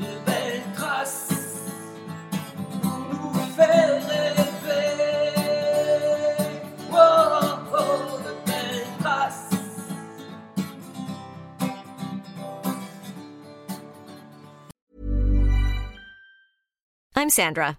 de belles traces pour nous faire rêver. Oh, oh, de belles traces. I'm Sandra,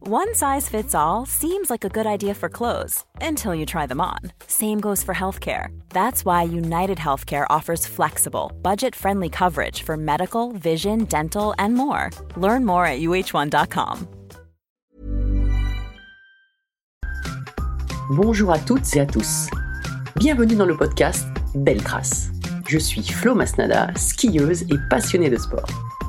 One size fits all seems like a good idea for clothes until you try them on. Same goes for healthcare. That's why United Healthcare offers flexible, budget friendly coverage for medical, vision, dental, and more. Learn more at uh1.com. Bonjour à toutes et à tous. Bienvenue dans le podcast Belle Trace. Je suis Flo Masnada, skieuse et passionnée de sport.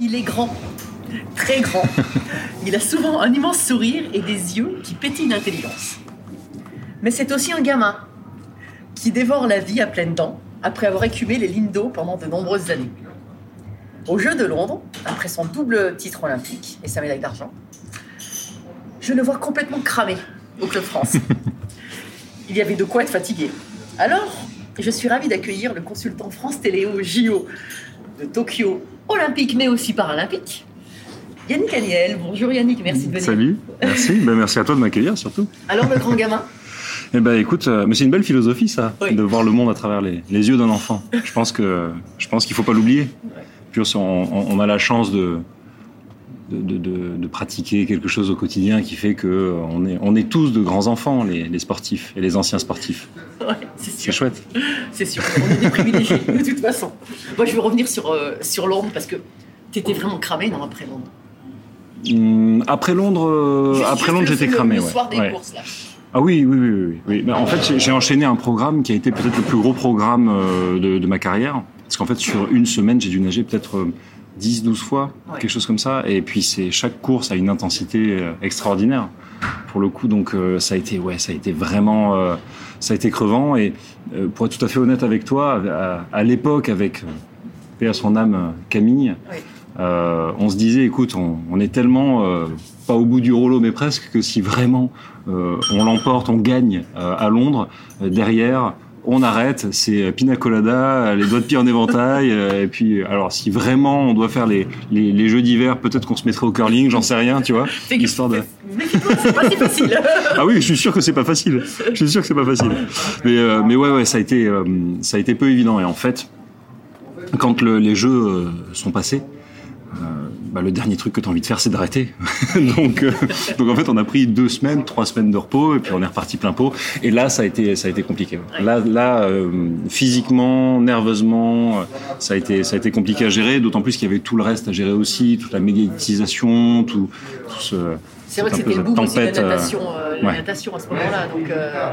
Il est grand, très grand. Il a souvent un immense sourire et des yeux qui pétillent d'intelligence. Mais c'est aussi un gamin qui dévore la vie à pleines dents après avoir écumé les lignes d'eau pendant de nombreuses années. Aux Jeux de Londres, après son double titre olympique et sa médaille d'argent, je le vois complètement cramé au Club France. Il y avait de quoi être fatigué. Alors, je suis ravie d'accueillir le consultant France Télé au JO de Tokyo olympique mais aussi paralympique. Yannick Aniel, bonjour Yannick, merci de venir. Salut, merci. Ben, merci à toi de m'accueillir surtout. Alors le grand gamin, Eh ben écoute, euh, mais c'est une belle philosophie ça, Oui. de voir le monde à travers les, les yeux d'un enfant. Je pense que je pense qu'il faut pas l'oublier. Puis on, on- on a la chance de de, de- de- de pratiquer quelque chose au quotidien qui fait que euh, on est on est tous de grands enfants, les, les sportifs et les anciens sportifs. ouais, c'est chouette. c'est sûr, on est des privilégiés de toute façon. Moi je veux revenir sur, euh, sur Londres parce que t'étais vraiment cramé non, après Londres? Hum, après Londres, euh, Juste- après juste Londres j'étais cramé. Le ouais. soir des Ouais. courses là. Ah oui, oui, oui, oui. Ben, en fait, j'ai- enchaîné un programme qui a été peut-être le plus gros programme de, de ma carrière. Parce qu'en fait, sur une semaine, j'ai dû nager peut-être 10, 12 fois, Ouais. quelque chose comme ça. Et puis, c'est chaque course a une intensité euh, extraordinaire. Pour le coup, donc, euh, ça a été, ouais, ça a été vraiment, euh, ça a été crevant. Et euh, pour être tout à fait honnête avec toi, à, à l'époque, avec euh, paix à son âme, euh, Camille, Oui. euh, on se disait, écoute, on, on est tellement euh, pas au bout du rouleau, mais presque, que si vraiment euh, on l'emporte, on gagne euh, à Londres, euh, derrière, on arrête, c'est pina colada, les doigts de pied en éventail, euh, et puis, alors, si vraiment on doit faire les, les, les jeux d'hiver, peut-être qu'on se mettrait au curling, j'en sais rien, tu vois, histoire de... C'est pas si facile. Ah oui, je suis sûr que c'est pas facile. Je suis sûr que c'est pas facile. Mais, euh, mais ouais, ouais, ça a été, euh, ça a été peu évident. Et en fait, quand le- les jeux euh, sont passés, euh, bah, le dernier truc que tu as envie de faire, c'est d'arrêter. donc, euh, donc en fait, on a pris deux semaines, trois semaines de repos, et puis on est reparti plein pot. Et là, ça a été, ça a été compliqué. Là, là, euh, physiquement, nerveusement, euh, ça a été, ça a été compliqué à gérer. D'autant plus qu'il y avait tout le reste à gérer aussi, toute la médiatisation, tout, tout ce. C'est vrai que c'était le boom aussi de la euh, natation, euh, la ouais. natation à ce moment-là. Donc, euh,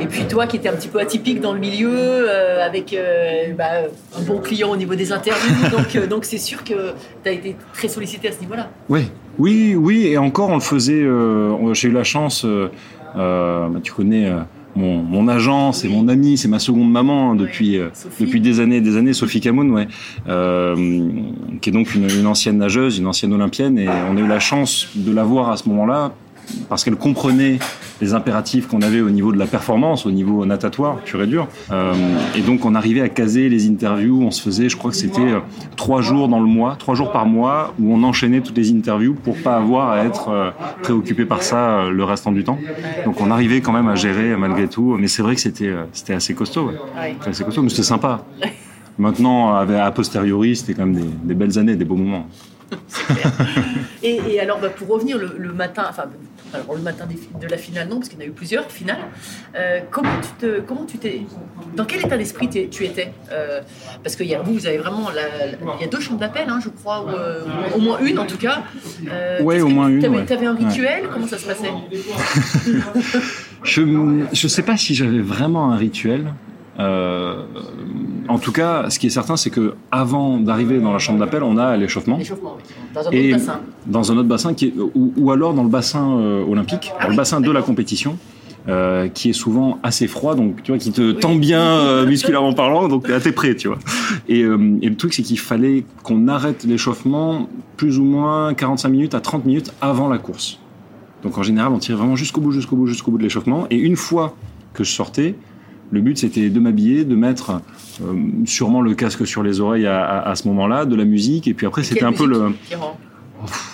et puis toi qui étais un petit peu atypique dans le milieu, euh, avec euh, bah, un bon client au niveau des interviews, donc euh, donc c'est sûr que tu as été très sollicité à ce niveau-là. Oui, oui, oui, et encore on le faisait. J'ai eu la chance. bah, tu connais mon, mon agent, c'est mon ami, c'est ma seconde maman hein, depuis euh, depuis des années, et des années. Sophie Camoun, ouais, euh, qui est donc une, une ancienne nageuse, une ancienne olympienne, et on a eu la chance de la voir à ce moment-là parce qu'elle comprenait les impératifs qu'on avait au niveau de la performance, au niveau natatoire, pur et dur. Euh, et donc on arrivait à caser les interviews, on se faisait, je crois que c'était euh, trois jours dans le mois, trois jours par mois, où on enchaînait toutes les interviews pour pas avoir à être euh, préoccupé par ça le restant du temps. Donc on arrivait quand même à gérer malgré tout, mais c'est vrai que c'était c'était assez costaud. ouais. C'était assez costaud, mais c'était sympa. Maintenant, a posteriori, c'était quand même des, des belles années, des beaux moments. Et, et alors, bah, pour revenir le, le matin, enfin, alors le matin de la finale, non, parce qu'il y en a eu plusieurs finales. euh, comment tu te, comment tu t'es, dans quel état d'esprit tu étais Euh, Parce qu'il y a vous, vous avez vraiment, il y a deux chambres d'appel, hein, je crois, ou, euh, au moins une en tout cas. Euh, qu'est-ce au moins une, ouais. t'avais un Ouais. rituel? Comment ça se passait? Je je sais pas si j'avais vraiment un rituel. Euh, en tout cas, ce qui est certain, c'est que avant d'arriver dans la chambre d'appel, on a l'échauffement. Oui. Dans un Et autre bassin. dans un autre bassin qui est, ou, ou alors dans le bassin euh, olympique, Ah dans le bassin de la compétition, euh, qui est souvent assez froid, donc tu vois, qui te tend bien musculairement parlant, donc t'es prêt, tu vois. Et, et le truc, c'est qu'il fallait qu'on arrête l'échauffement plus ou moins 45 minutes à 30 minutes avant la course. Donc en général, on tirait vraiment jusqu'au bout, jusqu'au bout, jusqu'au bout de l'échauffement. Et une fois que je sortais, le but c'était de m'habiller, de mettre euh, sûrement le casque sur les oreilles à, à- à ce moment-là, de la musique, et puis après c'était un peu le,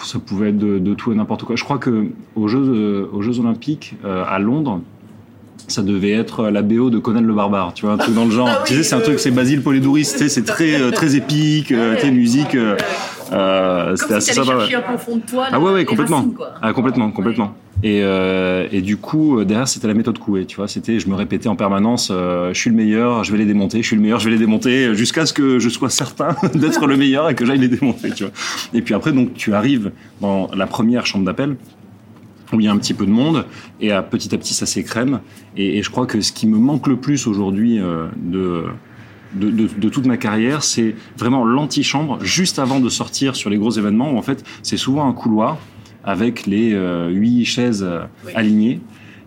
Ça pouvait être de, de tout et n'importe quoi. Je crois que aux Jeux, euh, aux Jeux Olympiques euh, à Londres, ça devait être la BO de Conan le Barbare, tu vois, un truc dans le genre. Ah oui, tu sais, c'est un truc, c'est Basile Polidouris, tu sais, c'est très, très épique, tu sais, musique. euh, c'était assez sympa. ouais. un peu au fond de toi. Ah ouais, la- ouais, complètement. racines, quoi. Ah, complètement, complètement. Et, euh, et du coup, euh, derrière, c'était la méthode Coué, tu vois. C'était, je me répétais en permanence, euh, je suis le meilleur, je vais les démonter, je suis le meilleur, je vais les démonter, jusqu'à ce que je sois certain d'être le meilleur et que j'aille les démonter, tu vois. Et puis après, donc, tu arrives dans la première chambre d'appel où il y a un petit peu de monde et à petit à petit ça s'écrème et, je crois que ce qui me manque le plus aujourd'hui de, de toute ma carrière c'est vraiment l'antichambre juste avant de sortir sur les gros événements où en fait c'est souvent un couloir avec les euh, huit chaises euh, Oui. alignées.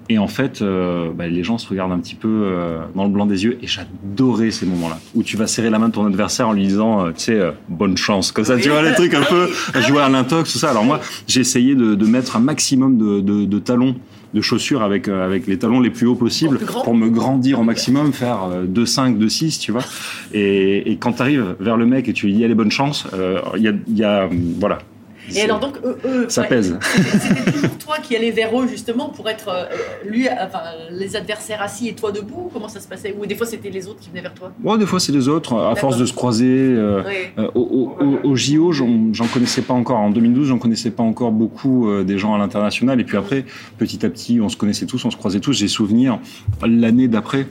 Et en fait euh, bah, les gens se regardent un petit peu euh, dans le blanc des yeux. Et j'adorais ces moments-là où tu vas serrer la main de ton adversaire en lui disant euh, tu sais euh, bonne chance comme ça tu vois les trucs un peu jouer à l'intox tout ça. Alors moi j'ai essayé de, de mettre un maximum de, de, de talons de chaussures avec euh, avec les talons les plus hauts possibles pour me grandir au maximum faire euh, 2 5 2 6 tu vois. Et, et quand tu arrives vers le mec et tu lui dis allez bonne chance euh, il y a, y a voilà Et alors donc eux, eux, ça ouais, pèse C'était toujours toi qui allais vers eux justement pour être euh, lui, enfin les adversaires assis et toi debout? Comment ça se passait? Ou des fois c'était les autres qui venaient vers toi? Bon, des fois c'est les autres, à force de se croiser. euh, Oui. euh, au, au- au JO, j'en connaissais pas encore. En 2012, j'en connaissais pas encore beaucoup des gens à l'international. Et puis après, petit à petit, on se connaissait tous, on se croisait tous. J'ai souvenir l'année d'après.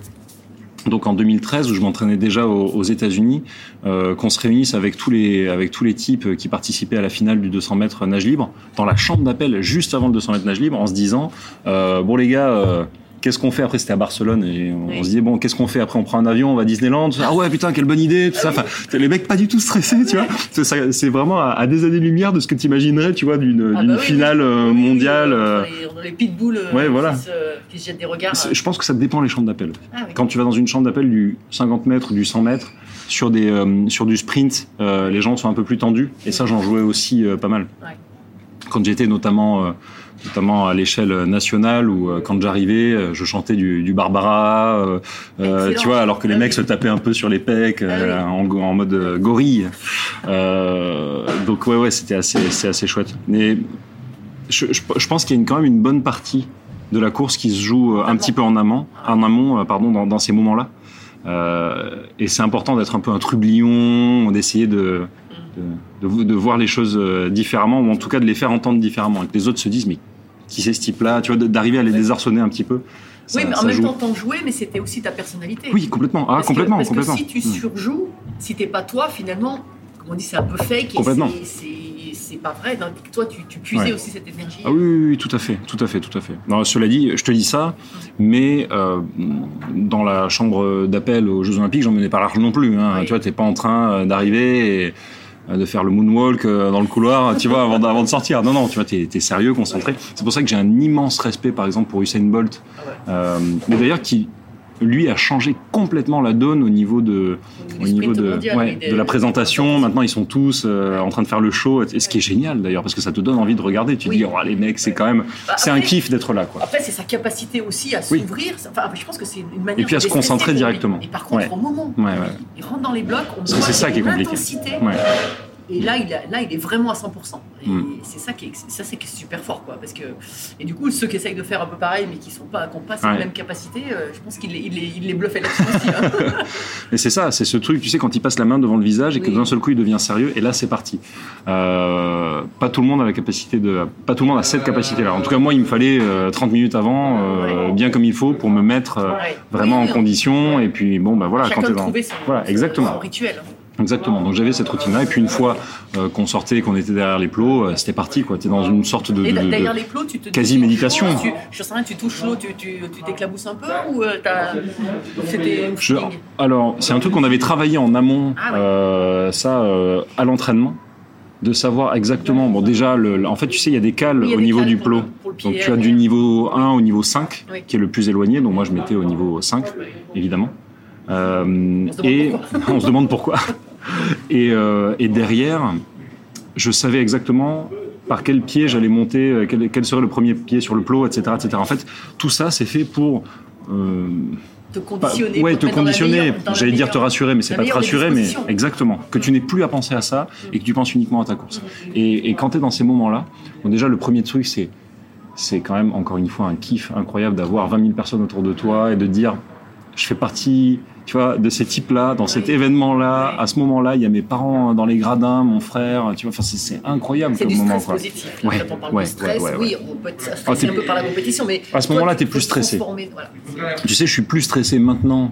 Donc en 2013, où je m'entraînais déjà aux, États-Unis, euh, qu'on se réunisse avec tous les avec tous les types qui participaient à la finale du 200 mètres nage libre dans la chambre d'appel juste avant le 200 mètres nage libre, en se disant euh, bon les gars. Qu'est-ce qu'on fait après C'était à Barcelone et on, Oui. on se disait bon qu'est-ce qu'on fait après On prend un avion, on va à Disneyland. Ah ouais putain quelle bonne idée tout ça. Enfin, les mecs pas du tout stressés, tu vois. C'est vraiment à, à des années-lumière de ce que tu imaginerais, tu vois, d'une Ah bah oui, finale oui. euh, mondiale. oui, euh, les, les pitbulls euh, Ouais, voilà. qui, se, qui se jettent des regards. Je pense que ça dépend les chambres d'appel. Ah. Quand tu vas dans une chambre d'appel du 50 mètres ou du 100 mètres, sur, des, euh, sur du sprint, euh, les gens sont un peu plus tendus. Et ça, j'en jouais aussi euh, pas mal. Ouais. Quand j'étais notamment, notamment à l'échelle nationale, ou euh, quand j'arrivais, euh, je chantais du, du Barbara, euh, tu vois, alors que les Ah mecs se tapaient un peu sur les pecs, euh, Ah en, en mode gorille. Euh, donc ouais, ouais, c'était assez, c'est assez chouette. Mais je, je, je pense qu'il y a une- quand même une bonne partie de la course qui se joue un petit peu en amont, en amont, pardon, dans, dans ces moments-là. Et c'est important d'être un peu un trublion, d'essayer de, de, de, de voir les choses différemment, ou en tout cas de les faire entendre différemment, et que les autres se disent mais qui c'est ce type-là, tu vois, d'arriver à les désarçonner un petit peu. Ça, oui, mais en même joue. temps, t'en jouais, mais c'était aussi ta personnalité. Oui, complètement. Ah, Parce que- complètement, parce complètement. que si tu Mm. surjoues, si t'es pas toi, finalement, comme on dit, c'est un peu fake. Complètement. c'est- pas vrai. Donc, toi, tu, tu puisais Ouais. aussi cette énergie. Ah oui, oui, oui, tout à fait, tout à fait, tout à fait. Non, cela dit, je te dis ça, mais euh, dans la chambre d'appel aux Jeux Olympiques, j'en menais pas large non plus. Hein. Oui. Tu vois, t'es pas en train euh, d'arriver et de faire le moonwalk euh, dans le couloir, tu vois, avant, avant de sortir. Non, non, tu vois, t'es es sérieux, concentré. C'est pour ça que j'ai un immense respect, par exemple, pour Usain Bolt. Euh, mais d'ailleurs, qui, lui, a changé complètement la donne au niveau de, au niveau ouais, la présentation. Maintenant, ils sont tous euh, en train de faire le show, et ce qui est génial d'ailleurs, parce que ça te donne envie de regarder. Tu te Oui. dis, oh, les mecs, c'est quand même, Bah, c'est un kiff d'être là, quoi. Après, c'est sa capacité aussi à Oui. s'ouvrir. Enfin, je pense que c'est une manière Et puis à se concentrer directement. Et par contre, Ouais. au moment, Ouais, il rentre dans les blocs, on voit c'est ça qui est compliqué. Et là, il, a- là, il est vraiment à 100%. Et Mm. c'est ça qui est, ça, c'est super fort, quoi. Parce que, et du coup, ceux qui essayent de faire un peu pareil, mais qui sont pas, qui n'ont pas cette Ouais. même capacité, euh, je pense qu'il les, il les, il les bluffait là-dessus aussi. hein. Mais c'est ça, c'est ce truc, tu sais, quand il passe la main devant le visage et que Oui. d'un seul coup il devient sérieux, et là c'est parti. Euh, pas tout le monde a la capacité de, pas tout le monde a cette capacité-là. En tout cas, moi, il me fallait euh, 30 minutes avant, euh, bien comme il faut, pour me mettre euh, vraiment Oui, en condition. Et puis bon, bah voilà, Chacun quand trouvait son, voilà, exactement. son rituel. Exactement. Donc j'avais cette routine-là, et puis une fois euh, qu'on sortait, qu'on était derrière les plots, euh, c'était parti, quoi. T'es dans une sorte de, Et de- de- derrière les plots, tu te quasi méditation. Tu, je sais rien, tu touches l'eau, tu tu- tu t'éclabousses un peu ou euh, t'as- c'était au Je- feeling alors, c'est un truc qu'on avait travaillé en amont, Ah ouais. ça, à l'entraînement, de savoir exactement. Bon, déjà, le, en fait, tu sais, il y a des cales Oui, au des niveau cales du plot. pour Donc, tu as du niveau 1 au niveau 5, Oui. qui est le plus éloigné. Donc, moi, je mettais au niveau 5, évidemment. Euh, et on se demande pourquoi. Et, euh, et derrière, je savais exactement par quel pied j'allais monter, euh, quel, quel serait le premier pied sur le plot, etc., etc. En fait, tout ça, c'est fait pour euh, te conditionner. ouais, pour te conditionner. J'allais dire te rassurer, mais c'est pas te rassurer, mais exactement. Que tu n'aies plus à penser à ça et que tu penses uniquement à ta course. Et, et quand tu es dans ces moments-là, bon, déjà, le premier truc, c'est c'est quand même, encore une fois, un kiff incroyable d'avoir 20 000 personnes autour de toi et de dire, je fais partie, tu vois, de ces types-là, dans cet événement-là, à ce moment-là, il y a mes parents dans les gradins, mon frère, tu vois, enfin, c'est- c'est incroyable C'est comme moment, quoi. positif. Là, Ouais, quand on parle ouais, de stress, ouais, ouais, oui, on peut être stressé Ah, t'es- un peu par la compétition, mais À ce moment-là, tu t'es peux plus stressé. voilà. Tu sais, je suis plus stressé maintenant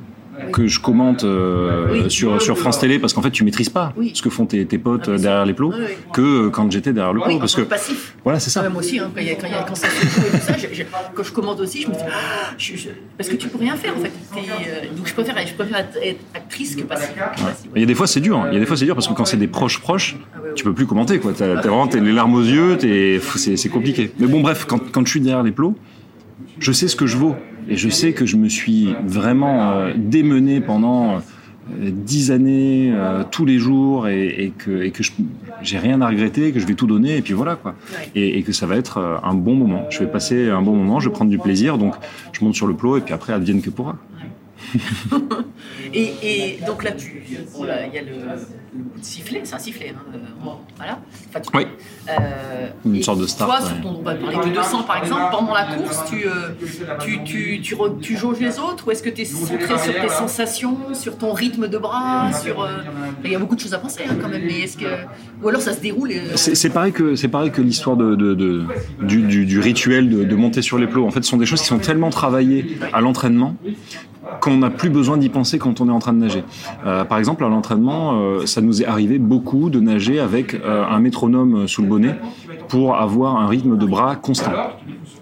que je commente euh, Oui. sur, sur France Télé parce qu'en fait tu maîtrises pas Oui. ce que font tes, tes potes Ah, derrière les plots Oui, que euh, quand j'étais derrière le plot parce que passif. voilà c'est ça Même aussi, hein, quand, y a, quand, y a- quand ça tout ça, je- je- quand je commande aussi, je me dis, ah, je- parce que tu peux rien faire en fait. T'es, euh, donc je préfère, je préfère être, actrice que passive. il y a des fois c'est dur hein. il y a des fois c'est dur parce que quand c'est des proches proches Ah tu peux plus commenter quoi t'as vraiment t'as les larmes aux yeux t'es- c'est c'est compliqué mais bon bref quand, quand je suis derrière les plots je sais ce que je vaux et je sais que je me suis vraiment euh, démené pendant euh, dix années euh, tous les jours et, et que, et que je- j'ai rien à regretter que je vais tout donner et puis voilà quoi et, et que ça va être euh, un bon moment je vais passer un bon moment je vais prendre du plaisir donc je monte sur le plot et puis après advienne que pourra Et, et donc là, il y a le, sifflet, c'est un sifflet, hein, euh, voilà. Enfin, tu- Oui. Euh, Une sorte de start, Toi, ouais. sur ton, on va parler de 200 par exemple, pendant la course, tu, euh, tu, tu, tu, tu jauges les autres ou est-ce que tu es centré sur tes sensations, sur ton rythme de bras, sur... euh, Il y a beaucoup de choses à penser hein, quand même, mais est-ce que... Ou alors ça se déroule C'est pareil que que l'histoire de, de- de- du, du- du rituel de, de monter sur les plots. En fait, ce sont des choses qui sont tellement travaillées à l'entraînement qu'on n'a plus besoin d'y penser quand on est en train de nager. Euh, par exemple, à l'entraînement, euh, ça nous est arrivé beaucoup de nager avec euh, un métronome sous le bonnet pour avoir un rythme de bras constant.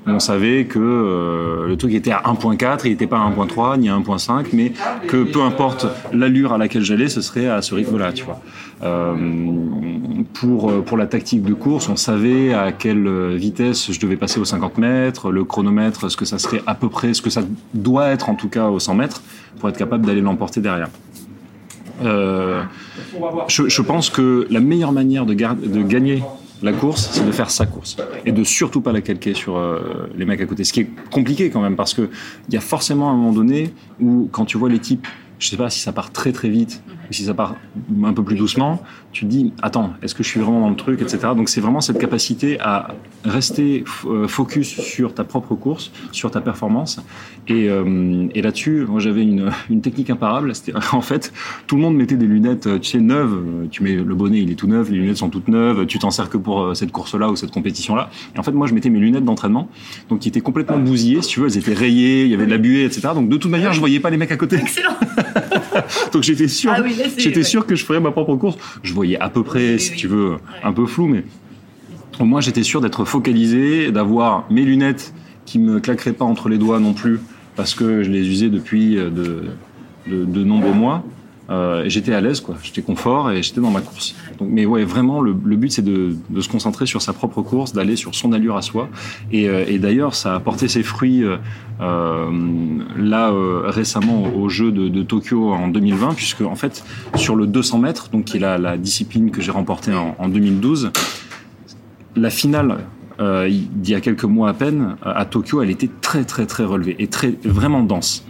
On savait que le truc était à 1.4, il n'était pas à 1.3 ni à 1.5, mais que peu importe l'allure à laquelle j'allais, ce serait à ce rythme-là, tu vois. Euh, pour, pour la tactique de course, on savait à quelle vitesse je devais passer aux 50 mètres, le chronomètre, ce que ça serait à peu près, ce que ça doit être en tout cas aux 100 mètres, pour être capable d'aller l'emporter derrière. Euh, je, pense que la meilleure manière de, gagner la course, c'est de faire sa course et de surtout pas la calquer sur euh, les mecs à côté. Ce qui est compliqué quand même parce que il y a forcément un moment donné où quand tu vois les types, je sais pas si ça part très très vite ou si ça part un peu plus doucement, tu te dis attends, est-ce que je suis vraiment dans le truc, etc. Donc c'est vraiment cette capacité à rester euh, focus sur ta propre course, sur ta performance. Et, euh, et là-dessus, moi j'avais une, une technique imparable. C'était en fait tout le monde mettait des lunettes, euh, tu sais, neuves. Euh, Tu mets le bonnet, il est tout neuf, les lunettes sont toutes neuves. Tu t'en sers que pour cette course-là ou cette compétition-là. Et en fait, moi je mettais mes lunettes d'entraînement, donc qui étaient complètement bousillées, si tu veux, elles étaient rayées, il y avait de la buée, etc. Donc de toute manière, je voyais pas les mecs à côté. Excellent Donc j'étais sûr, Ah oui, j'étais sûr que je ferais ma propre course. Je voyais à peu près, si tu veux, un peu flou, mais au moins j'étais sûr d'être focalisé, d'avoir mes lunettes qui me claqueraient pas entre les doigts non plus, parce que je les usais depuis euh, de, de, de nombreux mois. Euh, j'étais à l'aise, quoi. J'étais confort et j'étais dans ma course. Donc, mais ouais, vraiment, le, but, c'est de, se concentrer sur sa propre course, d'aller sur son allure à soi. Et, euh, d'ailleurs, ça a porté ses fruits euh, là récemment au jeu de, Tokyo en 2020, puisque en fait, sur le 200 mètres, donc qui est la, discipline que j'ai remportée en, en 2012, la finale euh, il y a quelques mois à peine à Tokyo, elle était très très très relevée et très vraiment dense.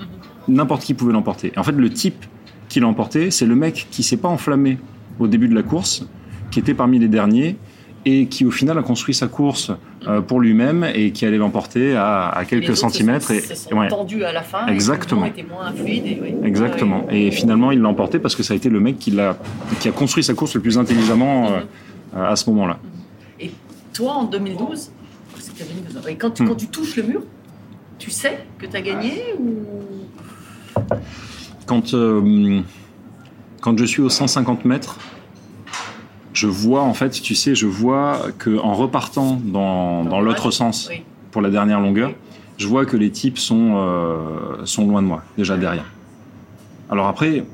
N'importe qui pouvait l'emporter. En fait, le type qui l'a emporté, c'est le mec qui s'est pas enflammé au début de la course, qui était parmi les derniers et qui au final a construit sa course euh, pour lui-même et qui allait l'emporter à, quelques se centimètres. sont- et, se sont ouais. tendus à la fin. Exactement. Et était moins fluide. Et. Exactement. Ouais. Et finalement, il l'a emporté parce que ça a été le mec qui, l'a, qui a construit sa course le plus intelligemment euh, à ce moment-là. Et toi, en 2012, c'était 2012, et quand, tu, Hmm. quand tu touches le mur, tu sais que tu as gagné ou... Quand, euh, quand je suis aux 150 mètres, je vois, en fait, tu sais, je vois que en repartant dans, dans l'autre sens Oui. pour la dernière longueur, je vois que les types sont, euh, sont loin de moi, déjà derrière. Alors après,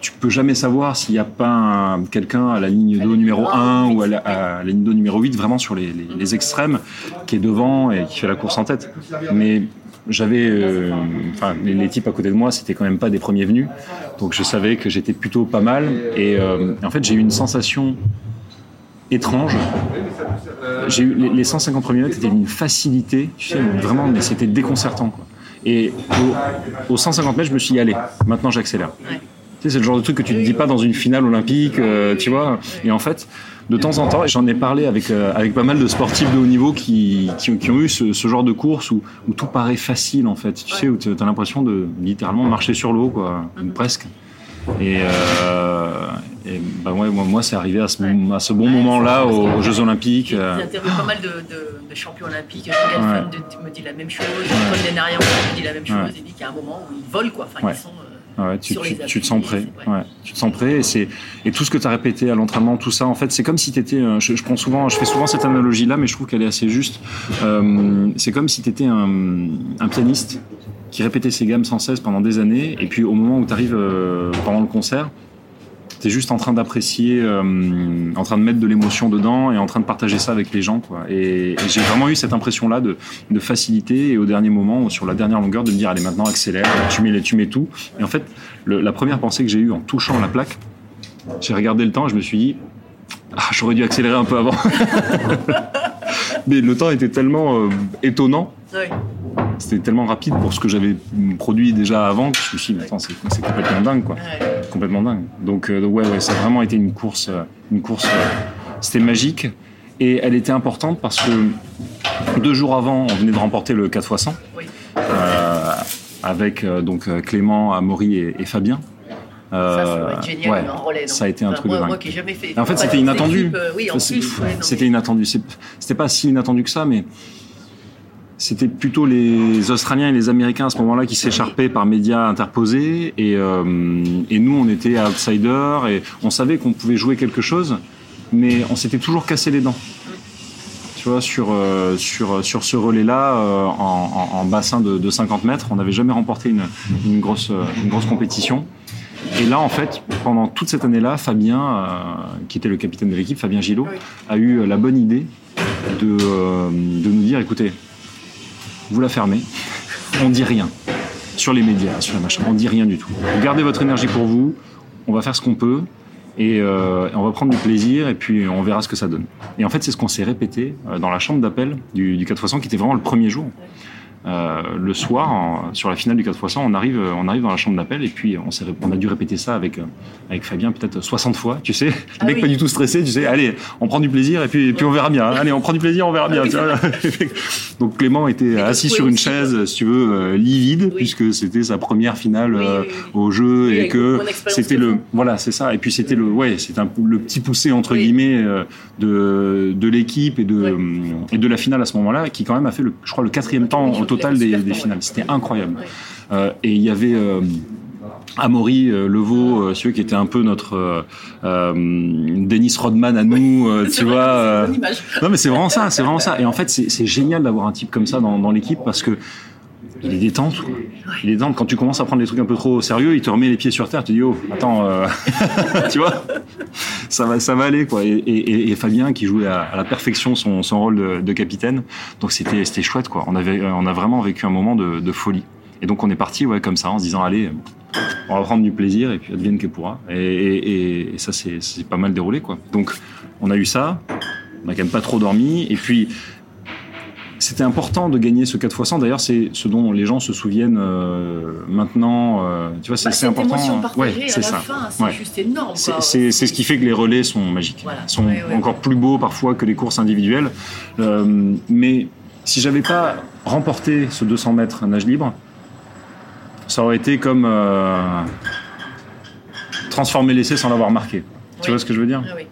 tu peux jamais savoir s'il n'y a pas un- quelqu'un à la ligne d'eau numéro 1 ou à la, à la ligne d'eau numéro 8, vraiment sur les, les- les extrêmes, qui est devant et qui fait la course en tête. Mais j'avais, euh, enfin, les, les types à côté de moi, c'était quand même pas des premiers venus, donc je savais que j'étais plutôt pas mal. Et euh, en fait, j'ai eu une sensation étrange. J'ai eu les, les 150 premiers mètres, c'était une facilité, tu sais, vraiment, mais c'était déconcertant. Quoi. Et au, aux 150 mètres, je me suis dit, allez, maintenant j'accélère. Ouais. Tu sais, c'est le genre de truc que tu ne dis pas dans une finale olympique, euh, tu vois. Et en fait, de temps en temps, et j'en ai parlé avec, euh, avec pas mal de sportifs de haut niveau qui, qui, ont- qui ont eu ce, ce genre de course où, où tout paraît facile, en fait. Tu sais, où tu as l'impression de littéralement marcher sur l'eau, quoi, ou presque. Et, euh, et bah ouais, moi, moi c'est arrivé à ce, Ouais. à ce bon moment-là aux, aux Jeux Olympiques. J'ai euh, interviewé pas mal de, de- de champions olympiques. De- me dit la même chose. Paul Denarian me dit la même chose. Il dit qu'il y a un moment où ils volent, quoi. Enfin, ils sont... euh, Ouais, tu, tu- tu te sens prêt. ouais. Ouais, tu te sens prêt et c'est et tout ce que tu as répété à l'entraînement, tout ça, en fait, c'est comme si tu étais. Je, je prends souvent, je fais souvent cette analogie là, mais je trouve qu'elle est assez juste. Euh, c'est comme si tu étais un, un pianiste qui répétait ses gammes sans cesse pendant des années, et puis au moment où tu arrives pendant le concert, tu es juste en train d'apprécier, euh, en train de mettre de l'émotion dedans et en train de partager ça avec les gens. Quoi. Et, et j'ai vraiment eu cette impression-là de, de facilité et au dernier moment, sur la dernière longueur, de me dire allez maintenant accélère, tu mets, tu mets tout. Et en fait, le- la première pensée que j'ai eue en touchant la plaque, j'ai regardé le temps et je me suis dit ah, j'aurais dû accélérer un peu avant. Mais le temps était tellement euh, étonnant c'était tellement rapide pour ce que j'avais produit déjà avant que je me suis dit, attends, c'est c'est complètement dingue, quoi. Ouais. Complètement dingue. Donc, euh, ouais, ouais, ça a vraiment été une course, euh, une course, euh, c'était magique. Et elle était importante parce que deux jours avant, on venait de remporter le 4 x 100 Oui. euh, avec euh, donc Clément, Amaury et, et Fabien. Ça, ça doit être génial ouais, en relais. non ça a été un Enfin, truc moi, de dingue. Moi qui n'ai jamais fait. en fait, c'était inattendu. euh, oui, C'était inattendu. C'était pas si inattendu que ça, mais c'était plutôt les Australiens et les Américains à ce moment-là qui s'écharpaient par médias interposés. Et, euh, et nous, on était outsiders et on savait qu'on pouvait jouer quelque chose, mais on s'était toujours cassé les dents. Tu vois, sur, euh, sur, sur ce relais-là, euh, en, en- en bassin de, de 50 mètres, on n'avait jamais remporté une, une, grosse, euh, une grosse compétition. Et là, en fait, pendant toute cette année-là, Fabien, euh, qui était le capitaine de l'équipe, Fabien Gillot, Oui. a eu la bonne idée de, euh, de nous dire, écoutez, vous la fermez, on dit rien sur les médias, sur les machins, on dit rien du tout. Vous gardez votre énergie pour vous, on va faire ce qu'on peut, et euh, on va prendre du plaisir, et puis on verra ce que ça donne. Et en fait, c'est ce qu'on s'est répété euh, dans la chambre d'appel du, du 4 x 100, qui était vraiment le premier jour. Euh, le soir, en- sur la finale du 4 x 100, on arrive, on arrive dans la chambre d'appel et puis on, on a dû répéter ça avec, euh, avec Fabien peut-être 60 fois, tu sais. Le Ah mec oui. pas du tout stressé, tu sais. Allez, on prend du plaisir et puis, et puis on verra bien. hein. Allez, on prend du plaisir, on verra bien. tu vois. Donc Clément était assis sur une aussi, chaise, si tu veux, euh, livide, Oui. puisque c'était sa première finale Oui, euh, au jeu et que c'était le, voilà, c'est ça. Et puis c'était le, ouais, un le petit poussé entre guillemets euh, de de l'équipe et de et de la finale à ce moment-là, qui quand même a fait le, je crois, le quatrième temps total des, finales. C'était incroyable. Euh, et il y avait euh, Amaury euh, Levaux, celui qui était un peu notre euh, Dennis Rodman à nous, tu vois. euh, non mais c'est vraiment ça, c'est vraiment ça. Et en fait c'est génial d'avoir un type comme ça dans, dans l'équipe parce que il est détente. quoi. Il est détente. Quand tu commences à prendre des trucs un peu trop au sérieux, il te remet les pieds sur terre. Tu te dis, oh, attends, euh, tu vois, ça va, ça va aller, quoi. Et, et- et Fabien qui jouait à, à la perfection son, son rôle de, de capitaine. Donc c'était, c'était chouette, quoi. On avait, on a vraiment vécu un moment de, de folie. Et donc on est parti, ouais, comme ça, en se disant, allez, on va prendre du plaisir et puis advienne que pourra. Et, et- et ça, c'est, c'est pas mal déroulé, quoi. Donc on a eu ça. On a quand même pas trop dormi. Et puis c'était important de gagner ce 4x100. D'ailleurs, c'est ce dont les gens se souviennent euh, maintenant. euh, tu vois, c'est Bah, important. Ouais, à c'est ça. c'est Ouais. juste énorme. C'est- quoi. C'est c'est ce qui fait que les relais sont magiques, Voilà. sont Ouais, encore plus beaux parfois que les courses individuelles. Euh, mais si j'avais pas remporté ce 200 mètres nage libre, ça aurait été comme transformer l'essai sans l'avoir marqué. Tu Oui. vois ce que je veux dire? Ah oui.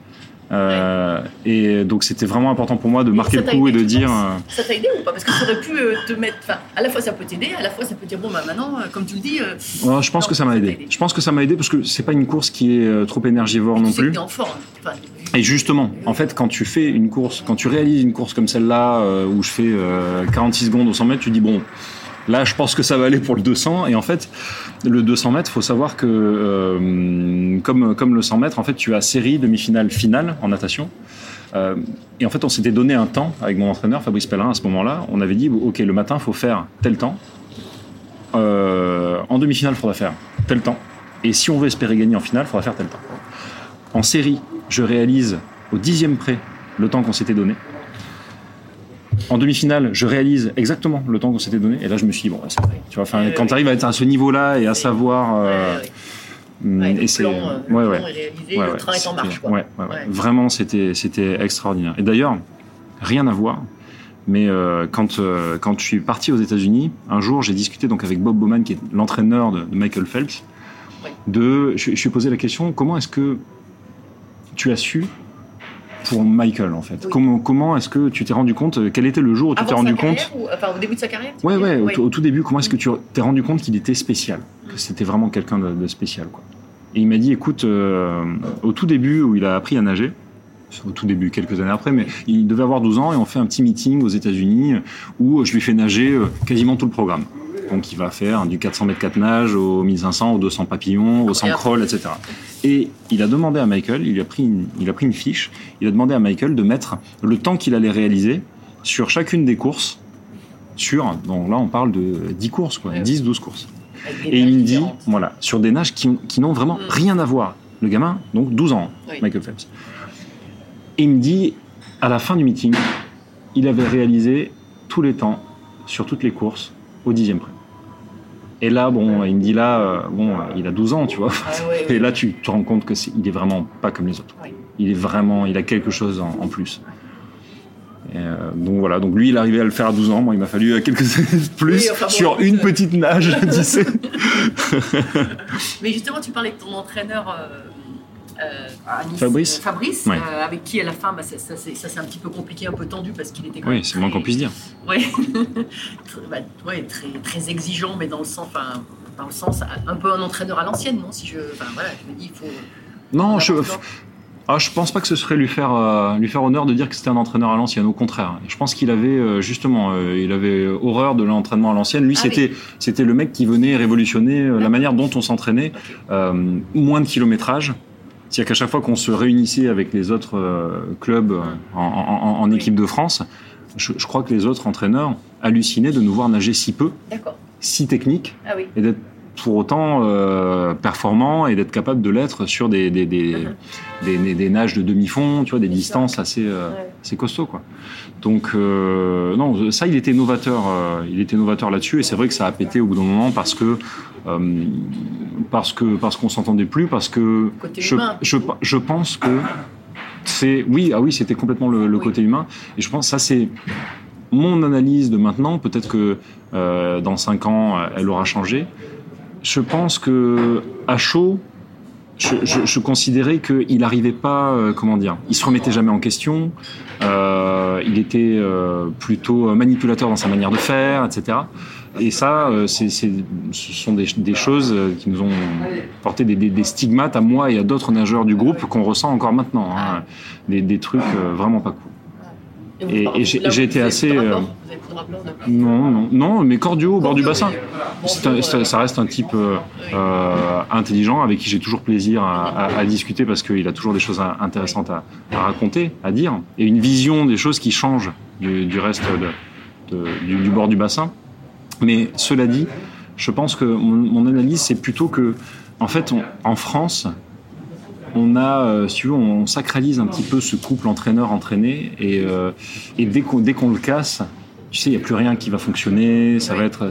Euh, Et donc c'était vraiment important pour moi de marquer le coup et de dire. Ça t'a aidé ou pas? Parce que ça aurait pu euh, te mettre. Enfin, à la fois ça peut t'aider, à la fois ça peut dire bon bah maintenant, euh, comme tu le dis, je pense Non, que ça m'a aidé. aidé. Je pense que ça m'a aidé parce que c'est pas une course qui est trop énergivore non tu sais plus. que t'es en forme. Enfin, Et justement, en fait, quand tu fais une course, quand tu réalises une course comme celle-là où je fais euh, 46 secondes au 100 mètres, tu dis bon, là, je pense que ça va aller pour le 200. Et en fait, le 200 mètres, faut savoir que euh, comme le 100 mètres, en fait, tu as série, demi-finale, finale en natation. Euh, et en fait, on s'était donné un temps avec mon entraîneur Fabrice Pellerin à ce moment-là. On avait dit ok, le matin, faut faire tel temps. Euh, en demi-finale, il faudra faire tel temps. Et si on veut espérer gagner en finale, il faudra faire tel temps. En série, je réalise au dixième près le temps qu'on s'était donné. En demi-finale, je réalise exactement le temps qu'on s'était donné. Et là, je me suis dit, bon, c'est vrai. Tu vois, enfin, Ouais, quand ouais. tu arrives à être à ce niveau-là et à savoir. euh, ouais, le et c'est. plan, euh, le ouais, plan ouais. est réalisé, le train est en marche. Quoi. Vraiment, c'était, c'était extraordinaire. Et d'ailleurs, rien à voir. Mais euh, quand, euh, quand je suis parti aux États-Unis, un jour, j'ai discuté donc avec Bob Bowman, qui est l'entraîneur de, de Michael Phelps. De, je, je lui ai posé la question comment est-ce que tu as su pour Michael, en fait Oui. Comment, comment est-ce que tu t'es rendu compte Quel était le jour où tu t'es rendu compte ou, enfin, au début de sa carrière Ouais, ouais, au, tout- au tout début, comment est-ce que tu t'es rendu compte qu'il était spécial Que c'était vraiment quelqu'un de, de spécial, quoi. Et il m'a dit, écoute, euh, au tout début où il a appris à nager, au tout début, quelques années après, mais il devait avoir 12 ans et on fait un petit meeting aux États-Unis où je lui fais nager euh, quasiment tout le programme. Donc il va faire du 400 mètres 4 nage, au 1500, au 200 papillons, au 100 crawl, etc. Et il a demandé à Michael, il a pris une, il a pris une fiche, il a demandé à Michael de mettre le temps qu'il allait réaliser sur chacune des courses sur, donc là on parle de 10 courses, quoi, Ouais. 10, 12 courses. Et il nages me dit, voilà, sur des nages qui, qui n'ont vraiment Mm. rien à voir. Le gamin, donc 12 ans, Oui. Michael Phelps. Et il me dit, à la fin du meeting, il avait réalisé tous les temps sur toutes les courses au dixième près. Et là, bon, il me dit là, euh, bon, il a 12 ans, tu vois. Ah. Et là, tu te rends compte que c'est, il est vraiment pas comme les autres. Il est vraiment, il a quelque chose en, en plus. Et, euh, donc voilà, donc lui, il arrivait à le faire à 12 ans. Moi, il m'a fallu euh, quelques années de plus Oui, enfin bon, sur une petite nage, tu sais. Mais justement, tu parlais de ton entraîneur. euh, euh, Nice, Fabrice. euh, Fabrice, Ouais. euh, avec qui à la fin, bah, ça, ça, c'est un petit peu compliqué, un peu tendu parce qu'il était quand même Oui, c'est moins qu'on puisse dire. Ouais, très, bah, ouais, très, très exigeant, mais dans le sens, dans le sens un peu un entraîneur à l'ancienne, non Si je, voilà, je me dis, il faut. Non, je, ah, je pense pas que ce serait lui faire, euh, lui faire honneur de dire que c'était un entraîneur à l'ancienne. Au contraire, je pense qu'il avait euh, justement, euh, il avait horreur de l'entraînement à l'ancienne. Lui, Ah c'était, c'était le mec qui venait révolutionner la manière dont on s'entraînait. Moins de kilométrage. C'est-à-dire qu'à chaque fois qu'on se réunissait avec les autres euh, clubs euh, en, en- en Oui. équipe de France, je, je crois que les autres entraîneurs hallucinaient de nous voir nager si peu, si technique, Ah oui. et d'être pour autant euh, performant et d'être capable de l'être sur des, des, des, des, des- des nages de demi-fond, tu vois, des distances assez, euh, Ouais. assez costauds, quoi. Donc, euh, non, ça, il était novateur, il était novateur là-dessus, et c'est vrai que ça a pété au bout d'un moment parce que, parce que, parce qu'on s'entendait plus, parce que je, je, je pense que c'est, oui, ah oui, c'était complètement le, le Oui. côté humain, et je pense que ça, c'est mon analyse de maintenant, peut-être que euh, dans cinq ans, euh, elle aura changé. Je pense que à chaud, je, je- je considérais qu'il n'arrivait pas, euh, comment dire, il se remettait jamais en question. euh, il était euh, plutôt manipulateur dans sa manière de faire, etc. Et ça, euh, c'est, c'est- ce sont des, des choses euh, qui nous ont porté des, des- des stigmates à moi et à d'autres nageurs du groupe qu'on ressent encore maintenant. hein. Des, trucs euh, vraiment pas cool. Et- par- et j'ai- j'ai été assez, euh. Non, non, non, mais cordiaux au bord du bassin. C'est un- ça, reste un type euh, intelligent avec qui j'ai toujours plaisir à, à- à discuter parce qu'il a toujours des choses intéressantes à, à raconter, à dire, et une vision des choses qui changent du, du reste de- de- du, du bord du bassin. Mais cela dit, je pense que mon, mon analyse, c'est plutôt que, en fait, on- en France, on a, euh, si veux, on sacralise un petit peu ce couple entraîneur-entraîné, et, euh, et dès qu'on le casse, tu sais, il n'y a plus rien qui va fonctionner, ça va être.